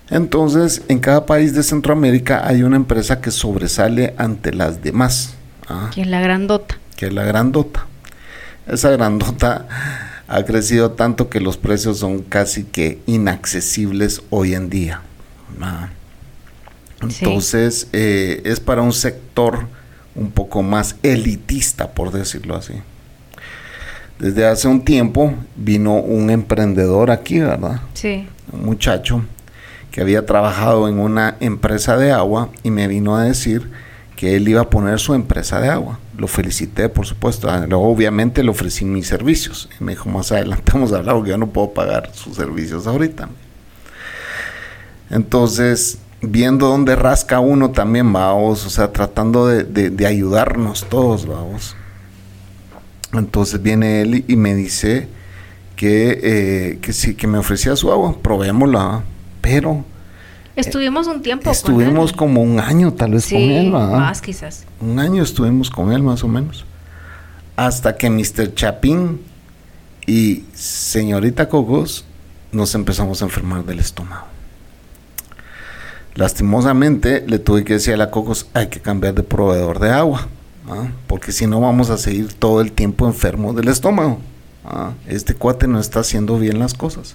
Entonces, en cada país de Centroamérica hay una empresa que sobresale ante las demás. Que es la grandota. Que es la grandota. Esa grandota ha crecido tanto que los precios son casi que inaccesibles hoy en día. Ah. Entonces, eh, es para un sector un poco más elitista, por decirlo así. Desde hace un tiempo vino un emprendedor aquí, ¿verdad? Sí. Un muchacho que había trabajado en una empresa de agua y me vino a decir que él iba a poner su empresa de agua. Lo felicité, por supuesto. Ah, luego, obviamente, le ofrecí mis servicios. Y me dijo, más adelante vamos a hablar porque yo no puedo pagar sus servicios ahorita. Entonces, viendo dónde rasca uno también, vamos, o sea, tratando de, ayudarnos todos, vamos. Entonces viene él y me dice que, eh, que sí, que me ofrecía su agua, probémosla, pero Estuvimos un tiempo estuvimos como un año tal vez con él, más quizás. Un año estuvimos con él más o menos. Hasta que Mr. Chapín y señorita Cogos nos empezamos a enfermar del estómago. Lastimosamente le tuve que decir a la Cocos, hay que cambiar de proveedor de agua, porque si no vamos a seguir todo el tiempo enfermo del estómago. Este cuate no está haciendo bien las cosas.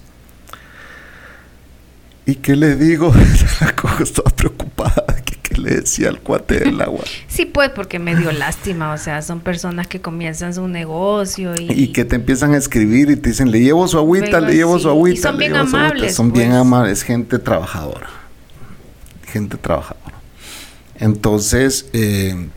¿Y qué le digo? La cojo estaba preocupada. ¿Qué, qué le decía al cuate del agua? Sí, pues, porque me dio lástima. O sea, son personas que comienzan su negocio y... Y que te empiezan a escribir y te dicen, le llevo su agüita, le llevo sí. su agüita. Y son le bien llevo su agüita". amables, Son bien pues. amables, gente trabajadora. Gente trabajadora. Entonces, eh,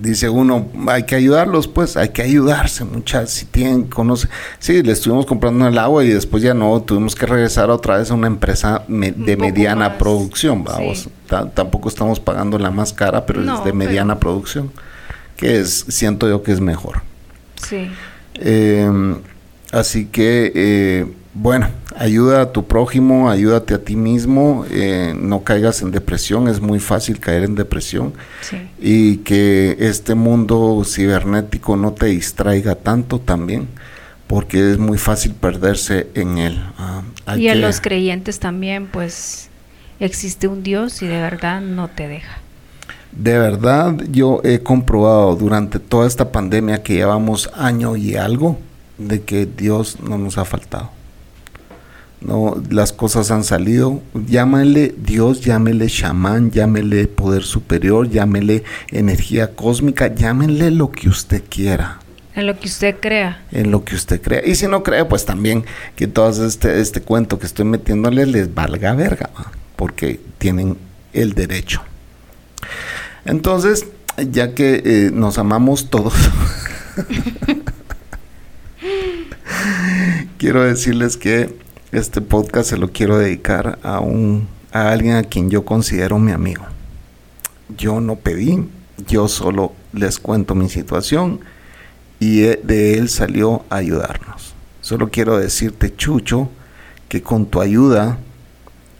dice uno, hay que ayudarlos, pues, hay que ayudarse, muchas, si tienen, conoce. Sí, le estuvimos comprando el agua y después ya no, tuvimos que regresar otra vez a una empresa me- de mediana producción, vamos. sí. Tampoco estamos pagando la más cara, pero No, es de pero- mediana producción, que es, siento yo que es mejor. Sí. Eh, así que, eh, bueno, ayuda a tu prójimo, ayúdate a ti mismo, eh, no caigas en depresión, es muy fácil caer en depresión Sí. y que este mundo cibernético no te distraiga tanto también, porque es muy fácil perderse en él. Ah, hay Y a que- los creyentes también, pues, existe un Dios y de verdad no te deja. De verdad, yo he comprobado durante toda esta pandemia que llevamos año y algo de que Dios no nos ha faltado. No, las cosas han salido. Llámele Dios, llámele chamán, llámele poder superior, llámele energía cósmica, llámenle lo que usted quiera En lo que usted crea. en lo que usted crea. Y si no cree, pues también que todo este, este cuento que estoy metiéndole les valga verga, ¿va? porque tienen el derecho. Entonces, ya que eh, nos amamos todos, quiero decirles que este podcast se lo quiero dedicar a un a alguien a quien yo considero mi amigo. Yo no pedí, yo solo les cuento mi situación y e- de él salió a ayudarnos. Solo quiero decirte, Chucho, que con tu ayuda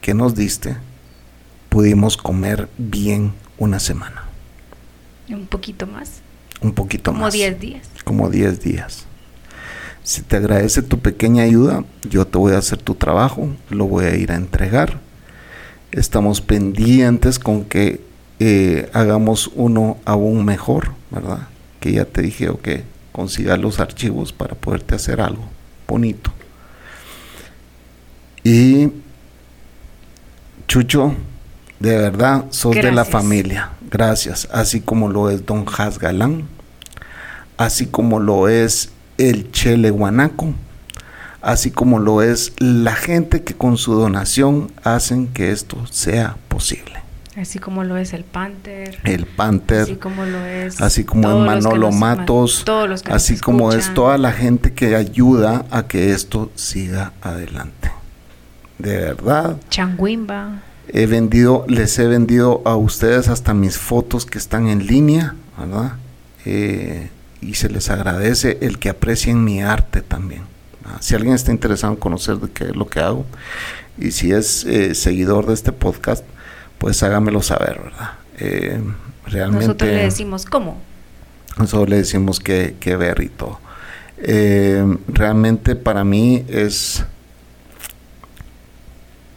que nos diste, pudimos comer bien una semana, Un poquito más. un poquito Como más. 10 días. Como 10 días. Si te agradece tu pequeña ayuda, yo te voy a hacer tu trabajo, lo voy a ir a entregar. Estamos pendientes con que eh, hagamos uno aún mejor, ¿verdad? Que ya te dije o que consiga los archivos para poderte hacer algo bonito. Y Chucho, de verdad, sos de la familia. Gracias. Así como lo es Don Has Galán, así como lo es el Chele Guanaco, así como lo es la gente que con su donación hacen que esto sea posible. Así como lo es el Panther. El Panther, Así como lo es. así como es Manolo Matos, todos los que nos así como es toda la gente que ayuda a que esto siga adelante. De verdad, Changuimba. he vendido, les he vendido a ustedes hasta mis fotos que están en línea, ¿verdad? Eh, y se les agradece el que aprecien mi arte también. ¿verdad? Si alguien está interesado en conocer de qué es lo que hago y si es eh, seguidor de este podcast, pues hágamelo saber, ¿verdad? Eh, realmente Nosotros le decimos, ¿cómo? nosotros le decimos que, que ver y todo. Eh, realmente para mí es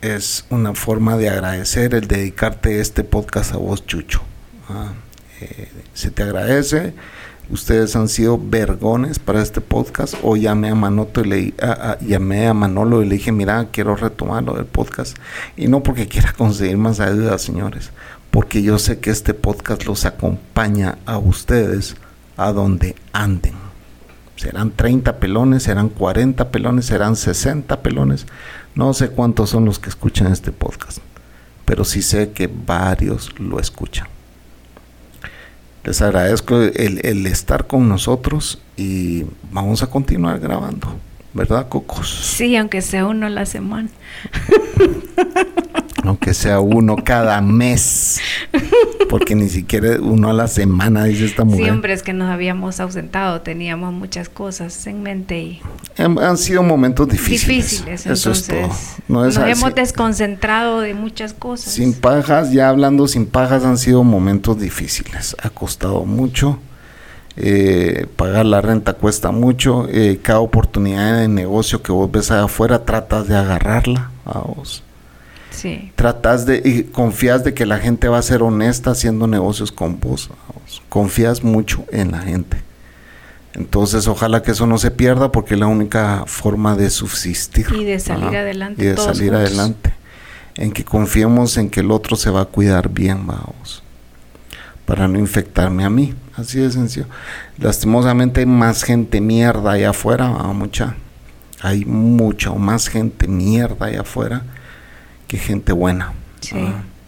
es una forma de agradecer el dedicarte este podcast a vos, Chucho. Ah, se te agradece. Ustedes han sido vergones para este podcast. O llamé a Manoto y le, a- a- llamé a Manolo y le dije, mira, quiero retomar lo del podcast. Y no porque quiera conseguir más ayuda, señores. Porque yo sé que este podcast los acompaña a ustedes a donde anden. Serán 30 pelones, serán 40 pelones, serán 60 pelones. No sé cuántos son los que escuchan este podcast, pero sí sé que varios lo escuchan. Les agradezco el, el estar con nosotros y vamos a continuar grabando, ¿verdad, Cocos? Sí, aunque sea uno la semana. Aunque sea uno cada mes, porque ni siquiera uno a la semana, dice esta mujer. Siempre es que nos habíamos ausentado, teníamos muchas cosas en mente y Han, han sido momentos difíciles. difíciles. Eso es todo. No es nos así. hemos desconcentrado de muchas cosas. Sin pajas, ya hablando sin pajas, han sido momentos difíciles. Ha costado mucho. eh, pagar la renta cuesta mucho. eh, cada oportunidad de negocio que vos ves allá afuera, tratas de agarrarla a vos. Sí. Tratas de, y confías de que la gente va a ser honesta haciendo negocios con vos. Confías mucho en la gente. Entonces, ojalá que eso no se pierda porque es la única forma de subsistir. Y de salir adelante. Y de todos salir juntos. adelante. En que confiemos en que el otro se va a cuidar bien, vamos. Para no infectarme a mí. Así de sencillo. Lastimosamente hay más gente mierda allá afuera, va, mucha. Hay mucha o más gente mierda allá afuera que gente buena.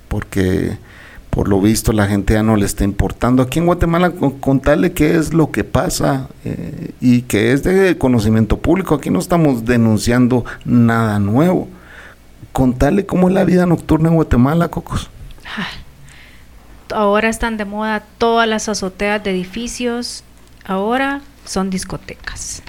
Porque por lo visto la gente ya no le está importando. Aquí en Guatemala con- contarle qué es lo que pasa eh, y que es de conocimiento público. Aquí no estamos denunciando nada nuevo. Contarle cómo es la vida nocturna en Guatemala, Cocos. Ahora están de moda todas las azoteas de edificios. Ahora son discotecas.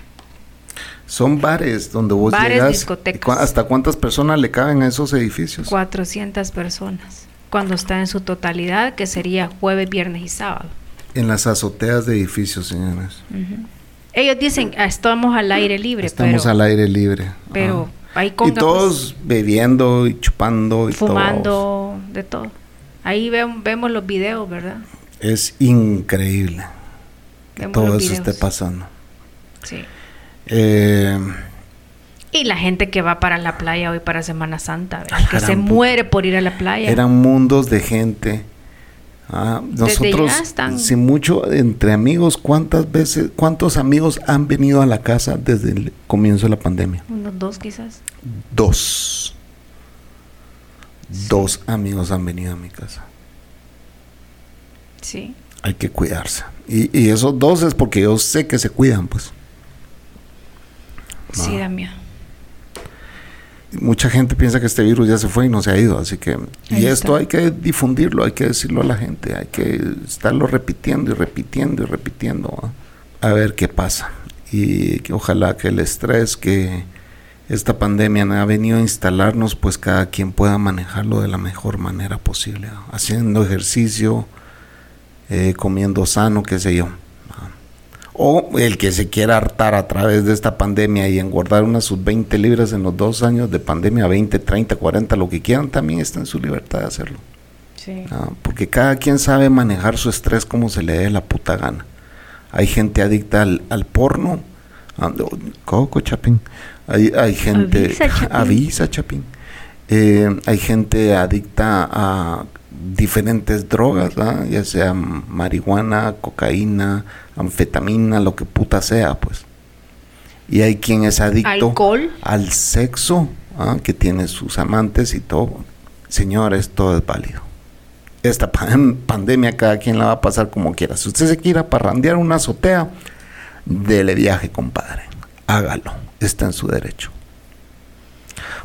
Son bares donde vos Bares, llegas. discotecas. ¿Cu- ¿Hasta cuántas personas le caben a esos edificios? 400 personas. Cuando está en su totalidad, que sería jueves, viernes y sábado. En las azoteas de edificios, señores. Ellos dicen, "Ah, estamos al aire libre, Estamos pero, al aire libre. pero Ajá. ahí Y conga, pues, todos bebiendo y chupando y fumando, de todo. Ahí ve- vemos los videos, ¿verdad? Es increíble que Vemos todo eso esté pasando. Sí. Eh, Y la gente que va para la playa hoy para Semana Santa, que se muere por ir a la playa. eran mundos de gente. Ah, nosotros, están- sin mucho, entre amigos, ¿cuántas veces, cuántos amigos han venido a la casa desde el comienzo de la pandemia? Unos dos quizás. Dos. Dos amigos han venido a mi casa. Sí. Hay que cuidarse. Y, y esos dos es porque yo sé que se cuidan, pues. Sí, Ah. da miedo. Mucha gente piensa que este virus ya se fue y no se ha ido, así que... Y esto está. hay que difundirlo, hay que decirlo a la gente, hay que estarlo repitiendo y repitiendo y repitiendo, a ver qué pasa. Y que ojalá que el estrés que esta pandemia ha venido a instalarnos, pues cada quien pueda manejarlo de la mejor manera posible, haciendo ejercicio, eh, comiendo sano, qué sé yo. O el que se quiera hartar a través de esta pandemia y engordar unas sus 20 libras en los dos años de pandemia, 20, 30, 40, lo que quieran, también está en su libertad de hacerlo. Sí. Ah, porque cada quien sabe manejar su estrés como se le dé la puta gana. Hay gente adicta al, al porno. Ah, Coco Chapín. Hay, hay gente. Avisa, Chapín. Avisa, Chapín. Eh, hay gente adicta a diferentes drogas, ya sea marihuana, cocaína, anfetamina, lo que puta sea, pues. Y hay quien es adicto Alcohol. al sexo, ¿ah? que tiene sus amantes y todo. Señores, todo es válido. Esta pan- pandemia cada quien la va a pasar como quiera. Si usted se quiera parrandear una azotea, dele viaje, compadre. Hágalo. Está en su derecho.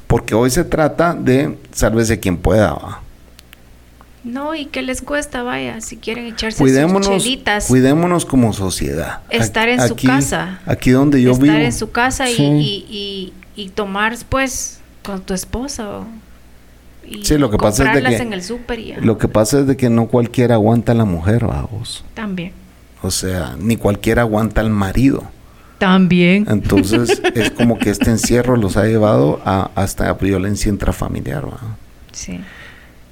Porque hoy se trata de sálvese quien pueda. No, y que les cuesta, vaya, si quieren echarse sus Cuidémonos, chelitas. cuidémonos como sociedad. Estar en su casa. Aquí donde yo estar vivo. en su casa y- Sí. y, y, y tomar, pues, con tu esposa. y Sí, lo que pasa es de que- en el y ya. Lo que pasa es de que no cualquiera aguanta a la mujer, vamos. También. O sea, ni cualquiera aguanta al marido. También. Entonces es como que este encierro los ha llevado a hasta violencia intrafamiliar. ¿va? Sí.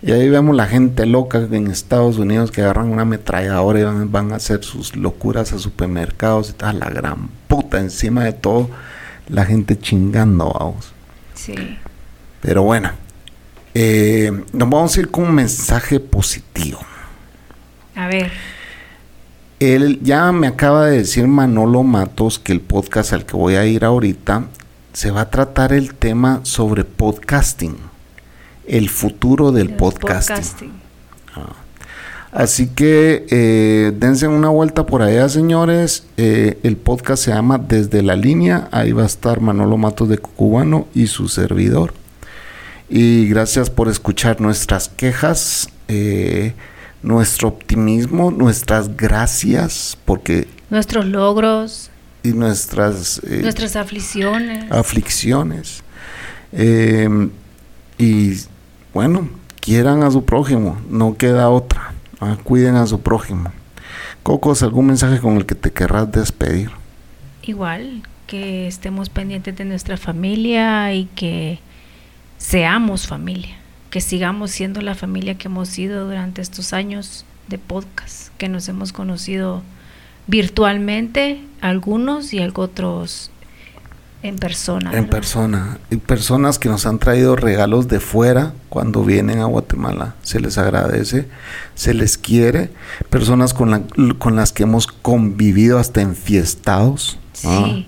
Y ahí vemos la gente loca en Estados Unidos que agarran una ametralladora y van, van a hacer sus locuras a supermercados y tal, la gran puta encima de todo, la gente chingando, vamos. Sí. Pero bueno, eh, nos vamos a ir con un mensaje positivo. A ver. Él ya me acaba de decir Manolo Matos que el podcast al que voy a ir ahorita se va a tratar el tema sobre podcasting, el futuro del el podcasting. Así que eh, dense una vuelta por allá, señores. Eh, el podcast se llama Desde la Línea. Ahí va a estar Manolo Matos de Cucubano y su servidor. Y gracias por escuchar nuestras quejas, eh, nuestro optimismo, nuestras gracias, porque Nuestros logros, y nuestras nuestras aflicciones. aflicciones. Y bueno, quieran a su prójimo, no queda otra. ah, cuiden a su prójimo. Cocos, ¿algún mensaje con el que te querrás despedir? Igual, que estemos pendientes de nuestra familia y que seamos familia, que sigamos siendo la familia que hemos sido durante estos años de podcast, que nos hemos conocido virtualmente, algunos y otros en persona. En persona. Y personas que nos han traído regalos de fuera cuando vienen a Guatemala. Se les agradece, se les quiere. Personas con, con las que hemos convivido hasta enfiestados. Sí.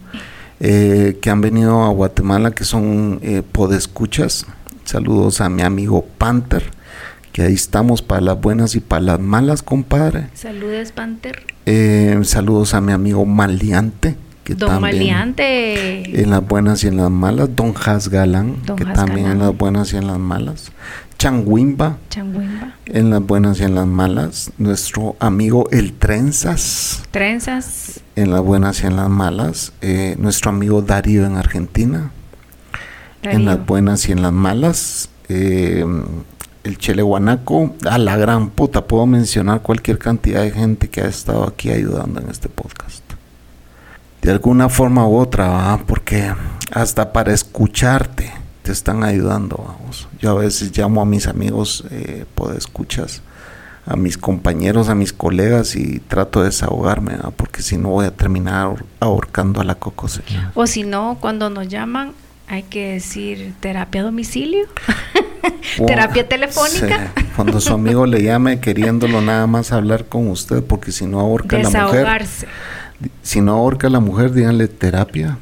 Eh, que han venido a Guatemala, que son eh, podescuchas. Saludos a mi amigo Panther, que ahí estamos para las buenas y para las malas, compadre. Saludos, Panther. Eh, saludos a mi amigo Don Maliante. En las buenas y en las malas. Don Has Galán, que también en las buenas y en las malas. Changuimba. Changuimba. En las buenas y en las malas. Nuestro amigo El Trenzas. Trenzas. En las buenas y en las malas. Eh, nuestro amigo Darío en Argentina. En las buenas y en las malas. Eh, el Chele Guanaco. A la gran puta. Puedo mencionar cualquier cantidad de gente que ha estado aquí ayudando en este podcast de alguna forma u otra, porque hasta para escucharte te están ayudando. Vamos. Yo a veces llamo a mis amigos, eh, escuchas, a mis compañeros, a mis colegas y trato de desahogarme, porque si no voy a terminar ahorcando a la coco. O si no, cuando nos llaman, hay que decir terapia a domicilio, terapia telefónica. Cuando su amigo le llame queriéndolo nada más hablar con usted, porque si no ahorca a la mujer si no ahorca a la mujer, díganle terapia.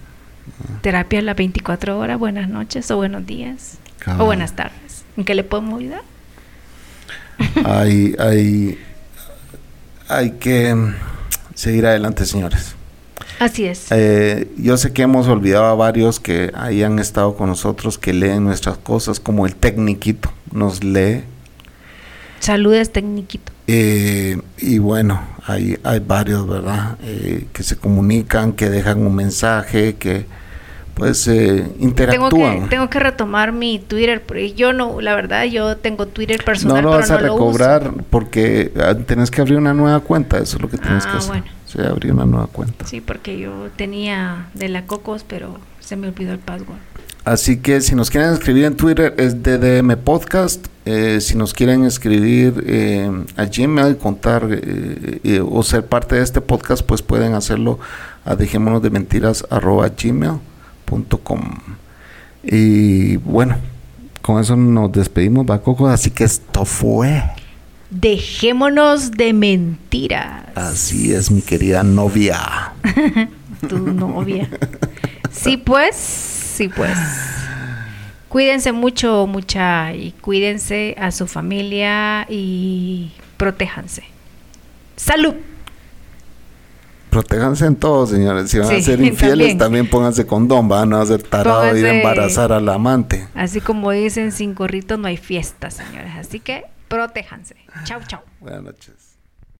Terapia a las 24 horas, buenas noches o buenos días o buenas tardes. ¿En qué le podemos ayudar? hay, hay, hay que seguir adelante, señores. Así es. Eh, yo sé que hemos olvidado a varios que hayan estado con nosotros, que leen nuestras cosas, como el Tecniquito nos lee. Saludes, Tecniquito. Eh, y bueno, hay, hay varios, ¿verdad? Eh, que se comunican, que dejan un mensaje, que pues eh, interactúan. Tengo que, tengo que, retomar mi Twitter, porque yo no, la verdad, yo tengo Twitter personal. No lo vas a recobrar porque ah, tenés que abrir una nueva cuenta, eso es lo que tienes que ah, hacer. Bueno. Sí, abrir una nueva cuenta. Sí, porque yo tenía de la Cocos, pero se me olvidó el password. Así que si nos quieren escribir en Twitter es DDM Podcast. Eh, si nos quieren escribir eh, a Gmail, contar eh, o ser parte de este podcast, pues pueden hacerlo a dejémonos de mentiras arroba gmail.com. Y bueno, con eso nos despedimos, Bacoco. Así que esto fue. Dejémonos de mentiras. Así es, mi querida novia. tu novia. Sí, pues Sí, pues. Cuídense mucho, mucha, y cuídense a su familia y protéjanse. ¡Salud! Protéjanse en todo, señores. Si van a ser infieles, también. pónganse condón, van a ser tarado y embarazar al amante. Así como dicen, sin gorrito no hay fiesta, señores. Así que protéjanse. Chau, chau. Buenas noches.